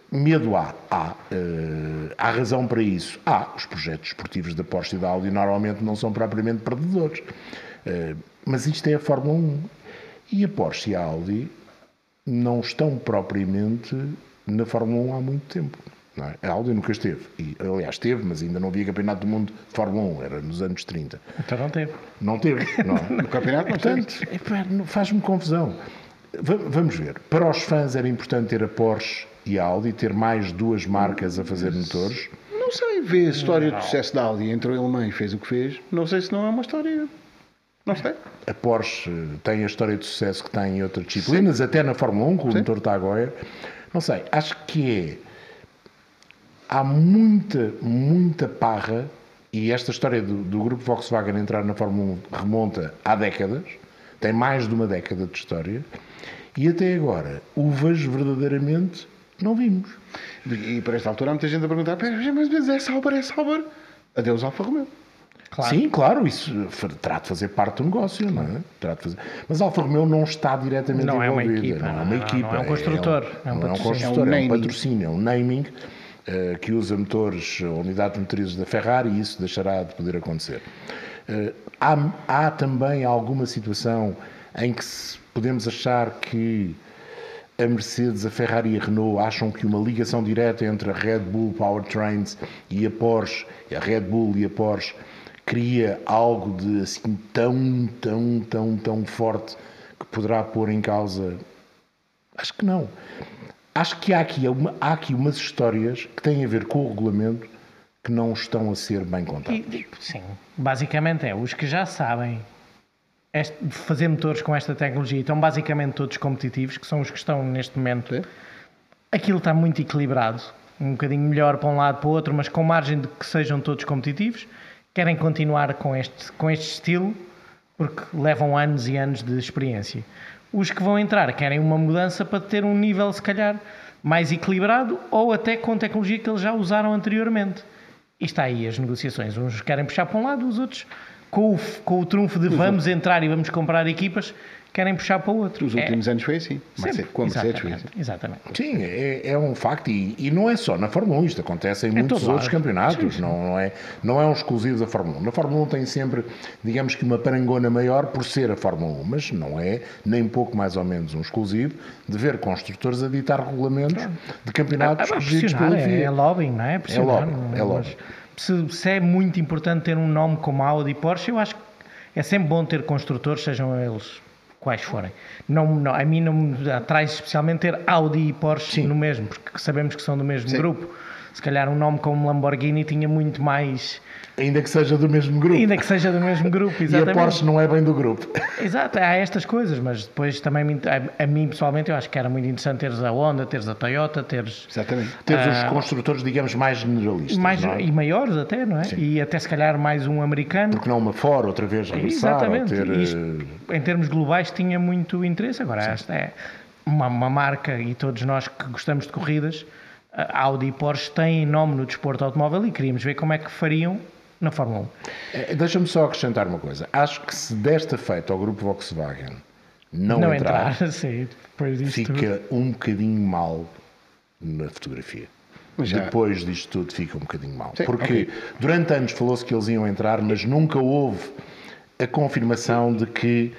[SPEAKER 4] medo há, há, uh, há razão para isso. Há, os projetos esportivos da Porsche e da Audi normalmente não são propriamente perdedores, uh, mas isto é a Fórmula 1. E a Porsche e a Audi não estão propriamente na Fórmula 1 há muito tempo. É? A Audi nunca esteve. E, aliás, esteve, mas ainda não havia campeonato do mundo de Fórmula 1, era nos anos 30.
[SPEAKER 5] Então não teve.
[SPEAKER 4] Não teve, não é?
[SPEAKER 2] no campeonato não
[SPEAKER 4] Portanto, faz-me confusão. Vamos ver. Para os fãs era importante ter a Porsche e a Audi, ter mais duas marcas a fazer motores.
[SPEAKER 2] Não sei, vê a história não. de sucesso da Audi, entrou ele mãe e fez o que fez. Não sei se não é uma história. Não sei.
[SPEAKER 4] A Porsche tem a história de sucesso que tem em outras disciplinas, Sim. até na Fórmula 1, com Sim. o motor está agora. Não sei, acho que é. Há muita, muita parra, e esta história do, do grupo Volkswagen entrar na Fórmula 1 remonta há décadas, tem mais de uma década de história, e até agora, uvas verdadeiramente não vimos.
[SPEAKER 2] E para esta altura há muita gente a perguntar: mas é Sauber, é Sauber. Adeus Alfa Romeo.
[SPEAKER 4] Claro. Sim, claro, isso terá de fazer parte do negócio, não é? Terá de fazer... Mas Alfa Romeo não está diretamente
[SPEAKER 5] não
[SPEAKER 4] envolvida.
[SPEAKER 5] É uma equipa, não, é uma equipa. Não, é um construtor. É um, é um,
[SPEAKER 4] não é um construtor, é um, é um patrocínio, é um naming que usa motores, unidades motrizes da Ferrari e isso deixará de poder acontecer. Uh, há, há também alguma situação em que podemos achar que a Mercedes, a Ferrari e a Renault acham que uma ligação direta entre a Red Bull Powertrains e a Porsche, a Red Bull e a Porsche, cria algo de assim tão, tão, tão, tão forte que poderá pôr em causa. Acho que não. Acho que há aqui, uma, há aqui umas histórias que têm a ver com o regulamento que não estão a ser bem contadas.
[SPEAKER 5] sim, basicamente é os que já sabem este, fazer motores com esta tecnologia estão basicamente todos competitivos, que são os que estão neste momento. Sim. Aquilo está muito equilibrado, um bocadinho melhor para um lado para o outro, mas com margem de que sejam todos competitivos. Querem continuar com este, com este estilo porque levam anos e anos de experiência. Os que vão entrar querem uma mudança para ter um nível, se calhar, mais equilibrado ou até com tecnologia que eles já usaram anteriormente. E está aí as negociações. Uns querem puxar para um lado, os outros com o, com o trunfo de vamos entrar e vamos comprar equipas, querem puxar para o outro.
[SPEAKER 2] Os últimos é, anos foi assim. Sempre, com a Mercedes foi
[SPEAKER 5] assim. Exatamente.
[SPEAKER 4] Sim, é, é um facto. E, e, não é só na Fórmula 1, isto acontece em é muitos outros lado. campeonatos. Sim, Não, não, é, não é um exclusivo da Fórmula 1. Na Fórmula 1 tem sempre, digamos que, uma parangona maior por ser a Fórmula 1, mas não é nem pouco mais ou menos um exclusivo de ver construtores a ditar regulamentos de campeonatos
[SPEAKER 5] é, é, pela FIA. É lobbying, não é?
[SPEAKER 4] É lobbying. É lobbying
[SPEAKER 5] se, se, é muito importante ter um nome como Audi e Porsche, eu acho que é sempre bom ter construtores, sejam eles quais forem. Não, não, a mim não me atrai especialmente ter Audi e Porsche Sim. no mesmo, porque sabemos que são do mesmo Sim. grupo. Se calhar um nome como Lamborghini tinha muito mais
[SPEAKER 4] Ainda que seja do mesmo grupo.
[SPEAKER 5] Ainda que seja do mesmo grupo, exatamente.
[SPEAKER 4] e a Porsche não é bem do grupo.
[SPEAKER 5] Exato, há estas coisas, mas depois também, a, a mim pessoalmente, eu acho que era muito interessante teres a Honda, teres a Toyota, teres...
[SPEAKER 4] Exatamente. Teres uh, os ah, construtores, digamos, mais generalistas,
[SPEAKER 5] mais,
[SPEAKER 4] é?
[SPEAKER 5] E maiores até, não é? Sim. E até se calhar mais um americano.
[SPEAKER 4] Porque não uma Ford, outra vez regressar.
[SPEAKER 5] Exatamente. Ter... Isto, em termos globais, tinha muito interesse. Agora, Sim. esta é uma, uma marca, e todos nós que gostamos de corridas, Audi e Porsche têm nome no desporto automóvel e queríamos ver como é que fariam na Fórmula
[SPEAKER 4] 1. É, Deixa-me só acrescentar uma coisa. Acho que se desta feita ao grupo Volkswagen não, não entrar, entrar sim, fica um bocadinho mal na fotografia. Já... Depois disto tudo fica um bocadinho mal. Sim, Porque okay. durante anos falou-se que eles iam entrar, mas nunca houve a confirmação de que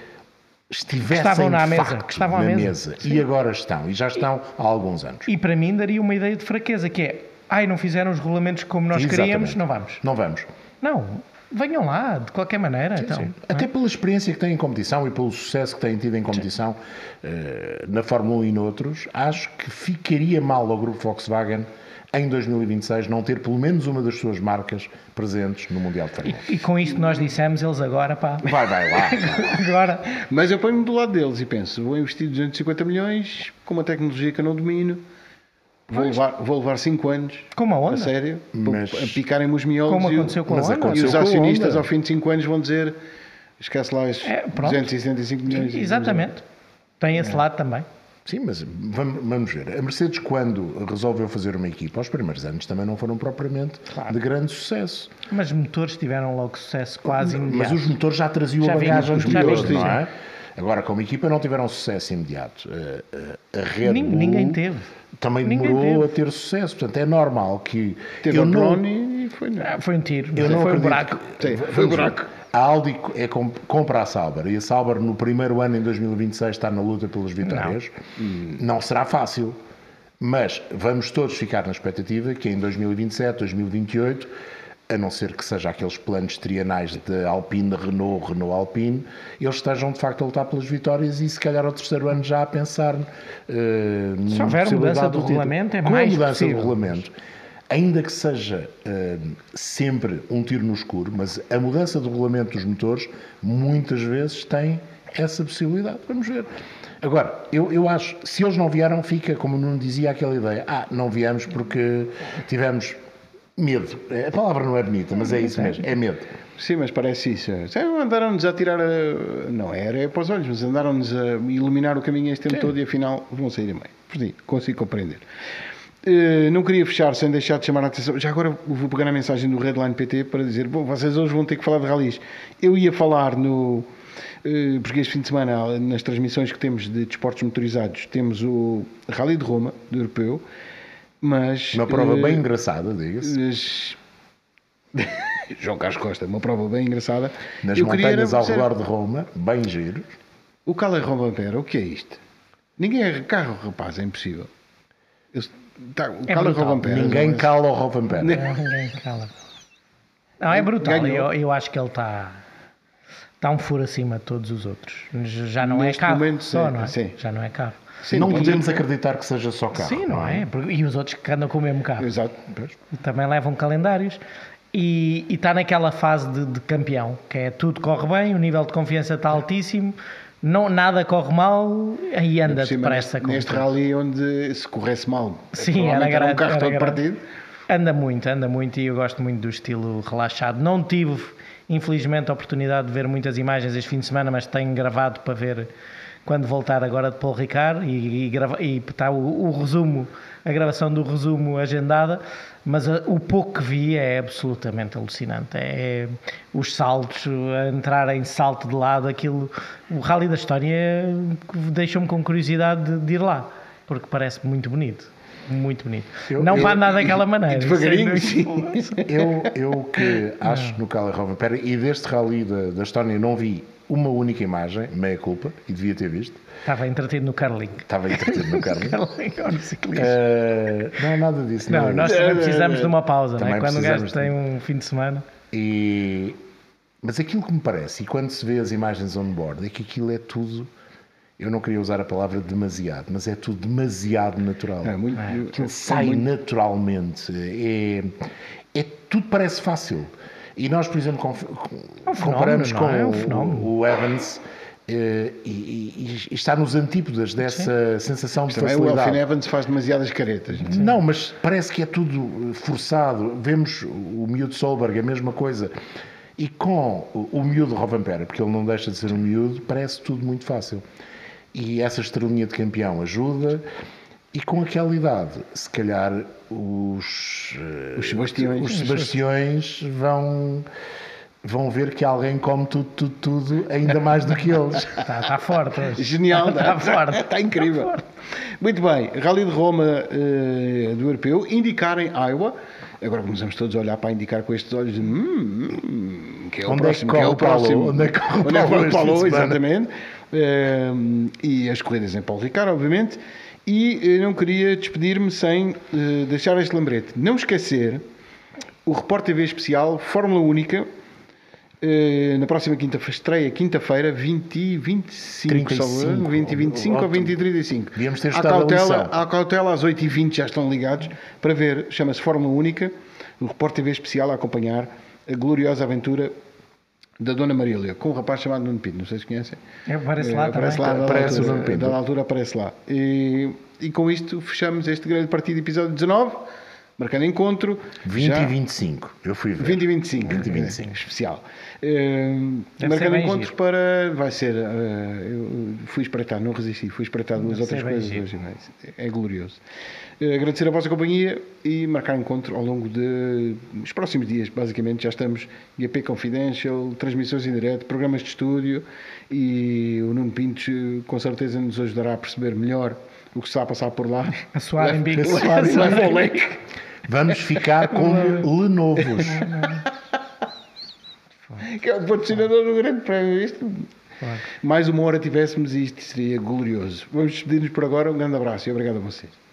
[SPEAKER 4] estivessem estavam na mesa, estavam na mesa. mesa. E agora estão, e já estão há alguns anos.
[SPEAKER 5] E para mim daria uma ideia de fraqueza, que é, ai, não fizeram os regulamentos como nós Exatamente. queríamos, não vamos.
[SPEAKER 4] Não vamos.
[SPEAKER 5] Não, venham lá, de qualquer maneira. Sim, então, sim.
[SPEAKER 4] É? Até pela experiência que têm em competição e pelo sucesso que têm tido em competição uh, na Fórmula 1 e noutros, acho que ficaria mal ao grupo Volkswagen em 2026 não ter pelo menos uma das suas marcas presentes no Mundial de Fórmula
[SPEAKER 5] 1. E, e, com isto que nós dissemos, eles agora, pá...
[SPEAKER 4] Vai, vai lá.
[SPEAKER 5] agora...
[SPEAKER 2] Mas eu ponho-me do lado deles e penso, vou investir 250 milhões com uma tecnologia que eu não domino, Vou levar, vou levar 5 anos.
[SPEAKER 5] Como a onda? A
[SPEAKER 2] sério. Mas... A picarem-me os miolos.
[SPEAKER 5] Como aconteceu com a onda.
[SPEAKER 2] E os acionistas, ao fim de 5 anos, vão dizer: esquece lá os é, 265 milhões.
[SPEAKER 5] Exatamente. Tem esse é. lado também.
[SPEAKER 4] Sim, mas vamos, vamos, ver. A Mercedes, quando resolveu fazer uma equipa, os primeiros anos também não foram propriamente claro. de grande sucesso.
[SPEAKER 5] Mas motores tiveram logo sucesso quase imediato.
[SPEAKER 4] Mas os motores já traziam já a bagagem dos motores, não é? Agora, como equipa, não tiveram sucesso imediato. A, Red Bull
[SPEAKER 5] Ninguém teve.
[SPEAKER 4] Também demorou a ter sucesso. Portanto, é normal que.
[SPEAKER 2] Teve eu não... e foi,
[SPEAKER 5] ah, foi um tiro.
[SPEAKER 4] Eu não
[SPEAKER 5] foi
[SPEAKER 4] um
[SPEAKER 5] buraco.
[SPEAKER 2] Sim, foi um buraco.
[SPEAKER 4] A Audi é compra a Sauber e a Sauber no primeiro ano, em 2026, está na luta pelas vitórias. Não, não será fácil. Mas vamos todos ficar na expectativa que em 2027, 2028 a não ser que seja aqueles planos trianais de Alpine, Renault, Renault Alpine, eles estejam de facto a lutar pelas vitórias e se calhar ao terceiro ano já a pensar uh,
[SPEAKER 5] Se houver mudança do, do regulamento é
[SPEAKER 4] Com
[SPEAKER 5] mais
[SPEAKER 4] a mudança
[SPEAKER 5] possível.
[SPEAKER 4] do regulamento, ainda que seja uh, sempre um tiro no escuro, mas a mudança do regulamento dos motores muitas vezes tem essa possibilidade. Vamos ver. Agora, eu, eu acho, se eles não vieram, fica, como não dizia, aquela ideia. Ah, não viemos porque tivemos medo. A palavra não é bonita, mas é isso mesmo, é medo.
[SPEAKER 2] Sim, mas parece isso. Andaram-nos a tirar, a... não era para os olhos, mas andaram-nos a iluminar o caminho este tempo Sim. todo e afinal vão sair a meio. Por consigo compreender. Uh, não queria fechar sem deixar de chamar a atenção. Já agora vou pegar a mensagem do Redline PT para dizer: bom, vocês hoje vão ter que falar de ralis. Eu ia falar no eh, porque este fim de semana, nas transmissões que temos de desportos motorizados, temos o Rally de Roma, do europeu, mas...
[SPEAKER 4] Uma prova uh, bem engraçada, diga-se.
[SPEAKER 2] João Carlos Costa, uma prova bem engraçada.
[SPEAKER 4] Nas Eu montanhas ao redor de Roma, bem giros.
[SPEAKER 2] O Cala Robampera, o que é isto? Ninguém é carro, rapaz, é impossível. Eu, tá, o
[SPEAKER 5] é Cala.
[SPEAKER 4] Ninguém mas... cala o Robampera.
[SPEAKER 5] Ninguém cala. Não, é brutal. Eu, eu acho que ele está está um furo acima de todos os outros. Já não é Neste é carro momento, só, sim, não é? Sim. Já não é carro.
[SPEAKER 4] Sim, não podemos acreditar que seja só carro.
[SPEAKER 5] Sim, não, não é? é? E os outros que andam com o mesmo carro.
[SPEAKER 2] Exato.
[SPEAKER 5] Também levam calendários. E, e está naquela fase de, de, campeão, que é tudo corre bem, o nível de confiança está altíssimo, não, nada corre mal e anda depressa.
[SPEAKER 2] Neste rally onde se corresse mal,
[SPEAKER 5] Sim, era,
[SPEAKER 2] era um carro era todo partido.
[SPEAKER 5] Anda muito, anda muito e eu gosto muito do estilo relaxado. Não tive infelizmente, a oportunidade de ver muitas imagens este fim de semana, mas tenho gravado para ver quando voltar agora de Paul Ricard e, e, grava, e está o, o, resumo, a gravação do resumo agendada, mas a, o pouco que vi é absolutamente alucinante. É, é os saltos, a entrar em salto de lado, aquilo, o Rally da História deixa-me com curiosidade de, de ir lá, porque parece muito bonito muito bonito. Eu, não eu, para andar daquela maneira.
[SPEAKER 2] Devagarinho, sim.
[SPEAKER 4] Eu, eu que acho no Cala Pera e deste rally da, da Estónia não vi uma única imagem, meia culpa, e devia ter visto.
[SPEAKER 5] Estava entretido no Carling.
[SPEAKER 4] Estava entretido no Carling.
[SPEAKER 5] Carling ou no ciclismo.
[SPEAKER 4] Uh, não, nada disso.
[SPEAKER 5] Não, não nós também precisamos de uma pausa, não é? Quando o gajo tem um fim de semana.
[SPEAKER 4] E... Mas aquilo que me parece, e quando se vê as imagens on board, é que aquilo é tudo eu não queria usar a palavra demasiado, mas é tudo demasiado natural. É, muito, é, é sai muito... naturalmente. É, é, tudo parece fácil. E nós, por exemplo, com, é um comparamos com é? um o, Evans eh, e, e, e, está nos antípodas dessa Sim. sensação de Também facilidade.
[SPEAKER 2] o Elfin Evans faz demasiadas caretas.
[SPEAKER 4] Sim. Não, mas parece que é tudo forçado. Vemos o miúdo Solberg, a mesma coisa. E com o miúdo Rovanpera, porque ele não deixa de ser um miúdo, parece tudo muito fácil e essa estrelinha de campeão ajuda. E com aquela idade, se calhar os,
[SPEAKER 2] eh, os Sebastiões,
[SPEAKER 4] os Sebastiões vão, vão ver que alguém come tudo, tudo, tudo, ainda mais do que eles.
[SPEAKER 5] Está, está forte hoje.
[SPEAKER 2] Genial,
[SPEAKER 5] está, está forte.
[SPEAKER 2] Está incrível. Está Muito bem, Rally de Roma uh, do Europeu, indicar em Iowa. Agora começamos todos a olhar para indicar com estes olhos de hum, hum, que é o
[SPEAKER 4] onde
[SPEAKER 2] próximo.
[SPEAKER 4] É que, é o próximo. Onde é que o
[SPEAKER 2] Onde é que o Paulo, exatamente. Ehm, e as corridas em Paulo Ricardo, obviamente. E não queria despedir-me sem uh, deixar este lembrete. Não esquecer o Repórter TV especial Fórmula Única uh, na próxima quinta-feira, estreia quinta-feira, 20 e 25, 35, 20 e 25 ou, ou 20 e 35.
[SPEAKER 4] Devíamos ter
[SPEAKER 2] à cautela, à cautela, às 8 e 20 já estão ligados para ver, chama-se Fórmula Única, o Repórter TV especial a acompanhar a gloriosa aventura da Dona Marília, com um rapaz chamado Nuno Pinto, não sei se conhecem.
[SPEAKER 5] É, aparece lá
[SPEAKER 2] aparece
[SPEAKER 5] também.
[SPEAKER 2] Lá, aparece altura, o Nuno Pinto. Da altura aparece lá. E, e com isto fechamos este grande partido, episódio 19, marcando encontro.
[SPEAKER 4] 20 já... e 25, eu fui ver.
[SPEAKER 2] 20 e 25, 20 e 25. É, especial. Uh, marcando encontro giro. para. Vai ser. Uh, eu fui espreitar, não resisti, fui espreitar duas outras coisas hoje. É, é glorioso. Eh, agradecer a vossa companhia e marcar encontro ao longo dos próximos dias. Basicamente, já estamos IP Confidential, transmissões em direto, programas de estúdio e o Nuno Pintos eh, com certeza nos ajudará a perceber melhor o que está a passar por lá.
[SPEAKER 5] A suar em bico.
[SPEAKER 4] Vamos ficar como Lenovos.
[SPEAKER 2] que é o patrocinador do Grande Prémio. Isto. Mais uma hora tivéssemos isto seria glorioso. Vamos despedir-nos por agora. Um grande abraço e obrigado a vocês.